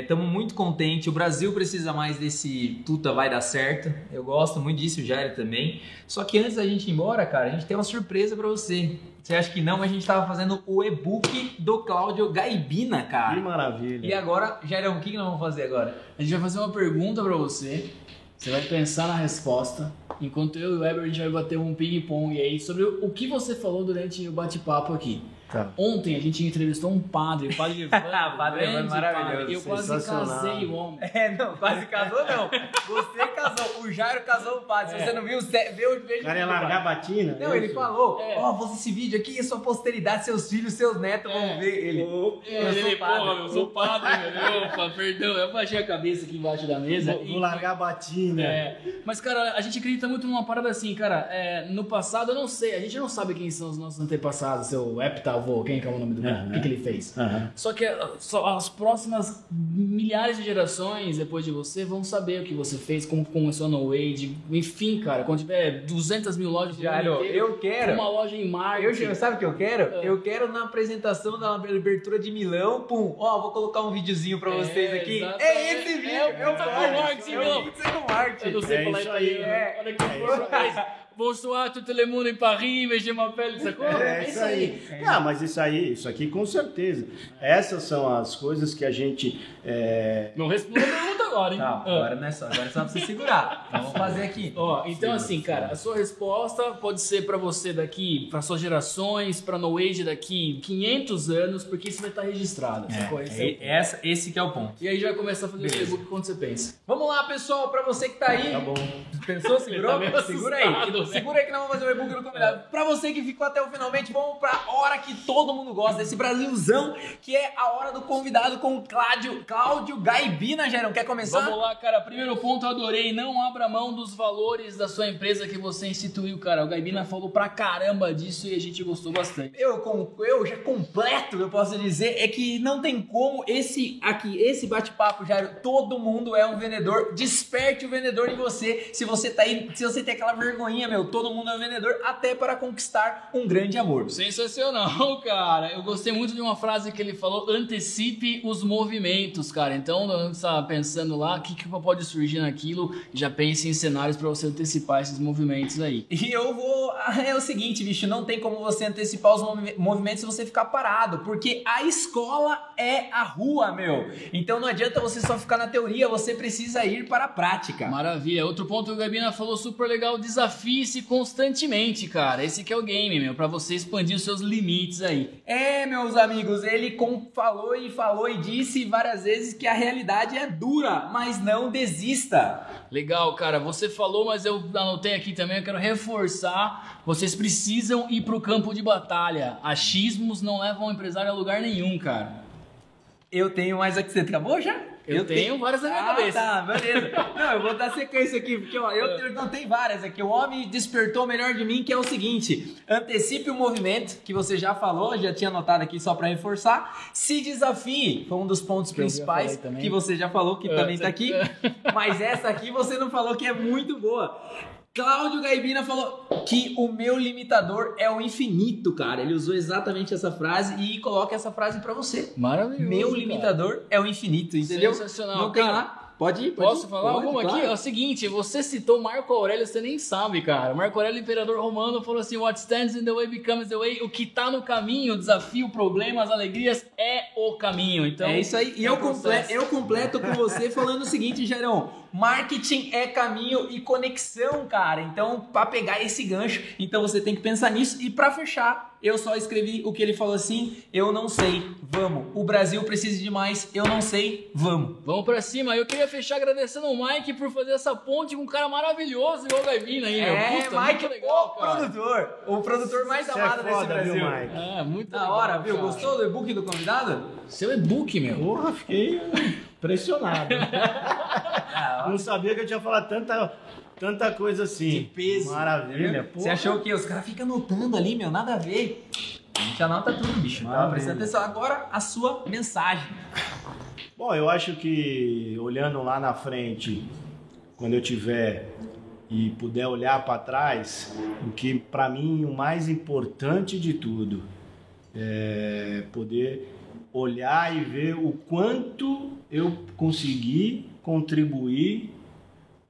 Estamos muito contentes. O Brasil precisa mais desse Tuta vai dar certo. Eu gosto muito disso, o Jair também. Só que antes da gente ir embora, cara, a gente tem uma surpresa pra você. Você acha que não, mas a gente tava fazendo o e-book do Cláudio Gaibina, Que cara. maravilha. E agora, Jairão, o que que nós vamos fazer agora? A gente vai fazer uma pergunta pra você. Você vai pensar na resposta. Enquanto eu e o Weber a gente vai bater um ping-pong aí sobre o que você falou durante o bate-papo aqui. Tá. Ontem a gente entrevistou um padre, o padre Evandro. Padre Evandro, grande maravilhoso, padre. Eu quase sensacional. casei o homem. É, não, quase casou não. Você casou, o Jairo casou o padre. Se você não viu, você- vê o vídeo. O cara ia largar a batina? Não, é ele falou, É. ó, você esse vídeo aqui, sua posteridade, seus filhos, seus netos É. vão ver ele. Eu sou Ele, padre. porra, eu sou padre, meu. Opa, perdão, eu baixei a cabeça aqui embaixo da mesa. vou, e vou largar a batina. É, mas, cara, a gente acredita muito numa parada assim, cara. é, no passado, eu não sei, a gente não sabe quem são os nossos antepassados, seu heptavô, quem que é o nome do Aham. o que, que ele fez. Só que uh, só as próximas milhares de gerações depois de você vão saber o que você fez, como começou no Wade, enfim, cara, quando tiver 200 mil lojas inteiro, eu quero. uma loja em Marte. Eu, sabe o que eu quero? É. Eu quero na apresentação da abertura de Milão, pum, ó, vou colocar um videozinho pra É, vocês aqui. exatamente. É esse vídeo, É o é o Pizza Marte, com Marte, é Milão. o com Marte. Eu não sei É falar isso aí, italiano. é. Olha aqui, É isso aí. Bonsoir, tout le monde em Paris, mais je m'appelle, sacou? É isso aí. Ah, mas isso aí, isso aqui com certeza. Essas são as coisas que a gente. é, Não responda a pergunta agora, hein? Não, Ah. agora não é só, agora é só pra você segurar. Então vamos fazer aqui. Ó, então assim, cara, a sua resposta pode ser pra você daqui, pra suas gerações, pra No Age daqui 500 anos, porque isso vai estar registrado. sacou? Esse é o- É, essa, esse que é o ponto. E aí já vai começar a fazer Beleza. o Facebook quando você pensa. Vamos lá, pessoal, pra você que tá aí. Tá bom. Pensou? Segurou? Tá Segura aí. Né? Segura aí que nós vamos fazer o e-book do convidado. Pra você que ficou até o finalmente, vamos pra hora que todo mundo gosta, desse Brasilzão, que é a hora do convidado com o Cláudio, Cláudio Gaibina, Gerão. Quer começar? Vamos lá, cara. Primeiro ponto, eu adorei. Não abra mão dos valores da sua empresa que você instituiu, cara. O Gaibina falou pra caramba disso e a gente gostou bastante. Eu, eu já completo, eu posso dizer, é que não tem como esse aqui, esse bate-papo, Jairo, todo mundo é um vendedor. Desperte o vendedor em você. Se você tá aí, se você tem aquela vergonhinha, meu, todo mundo é um vendedor, até para conquistar um grande amor. Sensacional, cara. Eu gostei muito de uma frase que ele falou: antecipe os movimentos, cara. Então, não está pensando lá, o que, que pode surgir naquilo, já pense em cenários para você antecipar esses movimentos aí. E eu vou. É o seguinte, bicho, não tem como você antecipar os movi- movimentos se você ficar parado, porque a escola é a rua, meu. Então não adianta você só ficar na teoria, você precisa ir para a prática. Maravilha. Outro ponto que o Gabina falou super legal, desafie-se constantemente, cara. Esse que é o game, meu, para você expandir os seus limites aí. É, meus amigos, ele com- falou e falou e disse várias vezes que a realidade é dura, mas não desista. Legal, cara. Você falou, mas eu anotei aqui também, eu quero reforçar. Vocês precisam ir pro campo de batalha. Achismos não levam o empresário a lugar nenhum, cara. Eu tenho mais aqui. Você acabou já? Eu, tenho várias na minha Ah, cabeça. tá, beleza. Não, eu vou dar sequência aqui, porque ó, eu, eu não tenho várias aqui. O homem despertou o melhor de mim, que é o seguinte: antecipe o movimento, que você já falou, já tinha anotado aqui só pra reforçar. Se desafie, foi um dos pontos Que eu principais que você já falou, que É, também você- tá aqui. Mas essa aqui você não falou que é muito boa. Cláudio Gaibina falou que o meu limitador é o infinito, cara. Ele usou exatamente essa frase e coloca essa frase pra você. Maravilhoso. Meu cara. limitador é o infinito, entendeu? Sensacional. Não tem Cara, lá? Pode ir, pode Posso ir. falar Pode, alguma claro. aqui? É o seguinte, você citou Marco Aurélio, você nem sabe, cara. Marco Aurélio, imperador romano, falou assim: What stands in the way becomes the way. O que tá no caminho, o desafio, o problema, as alegrias é o caminho. Então, é isso aí. E é eu, comple processo. eu completo com você falando o seguinte, Gerão. Marketing é caminho e conexão, cara. Então, pra pegar esse gancho, então você tem que pensar nisso. E pra fechar, eu só escrevi o que ele falou assim: eu não sei, vamos. O Brasil precisa de mais, eu não sei, vamos. Vamos pra cima. Eu queria fechar agradecendo o Mike por fazer essa ponte com um cara maravilhoso igual o Gaivina aí, meu. É, Puta, Mike, muito legal, o cara. produtor. O produtor mais Você é amado desse foda, viu, Brasil. Mike? É, muito Da legal, hora, viu? cara. Gostou do e-book do convidado? Seu e-book, meu. Porra, fiquei impressionado. Não sabia que eu tinha falado tanta, tanta coisa assim. De peso. Maravilha. Você achou que os caras ficam anotando ali, meu, nada a ver. A gente anota tudo, bicho. Tá prestando atenção. Agora, a sua mensagem. Bom, eu acho que olhando lá na frente, quando eu tiver e puder olhar para trás, o que para mim o mais importante de tudo é poder olhar e ver o quanto eu consegui contribuir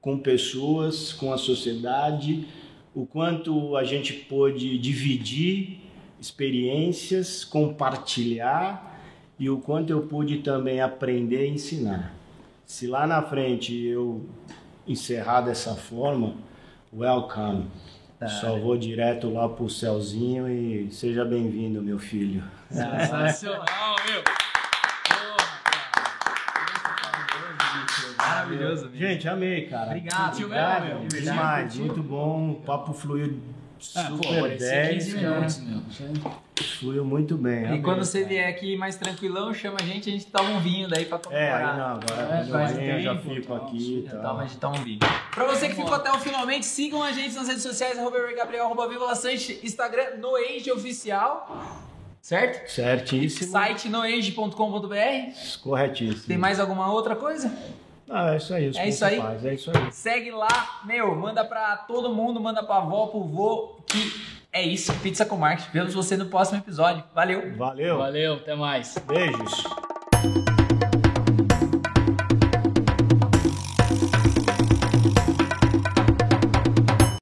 com pessoas, com a sociedade, o quanto a gente pôde dividir experiências, compartilhar e o quanto eu pude também aprender e ensinar. Se lá na frente eu encerrar dessa forma, welcome. Só vou direto lá pro céuzinho e seja bem-vindo, meu filho. Sensacional, meu. Maravilhoso, bicho. Gente, amei, cara. Obrigado. Curtiu Obrigado, meu? demais, muito bom. O papo fluiu Ah, pô, super parecia 10, 15 cara. minutos, meu. Fluiu muito bem. E amei, quando você cara. vier aqui mais tranquilão, chama a gente, a gente toma um vinho daí pra É, comemorar. aí não, agora É, faz venho eu já fico aqui e Então, tal. a gente toma um vinho. Pra você que ficou até o finalmente, sigam a gente nas redes sociais, arroba e Gabriel, arroba Viva Laçante, Instagram, Noage Oficial, certo? Certíssimo. Site noage.com.br. Corretíssimo. Tem mais alguma outra coisa? Ah, é isso aí. os É isso aí? É isso aí. Segue lá, meu, manda pra todo mundo, manda pra avó, pro vô, que é isso, Pizza com Marketing. Vemos você no próximo episódio. Valeu! Valeu. Valeu, até mais. Beijos.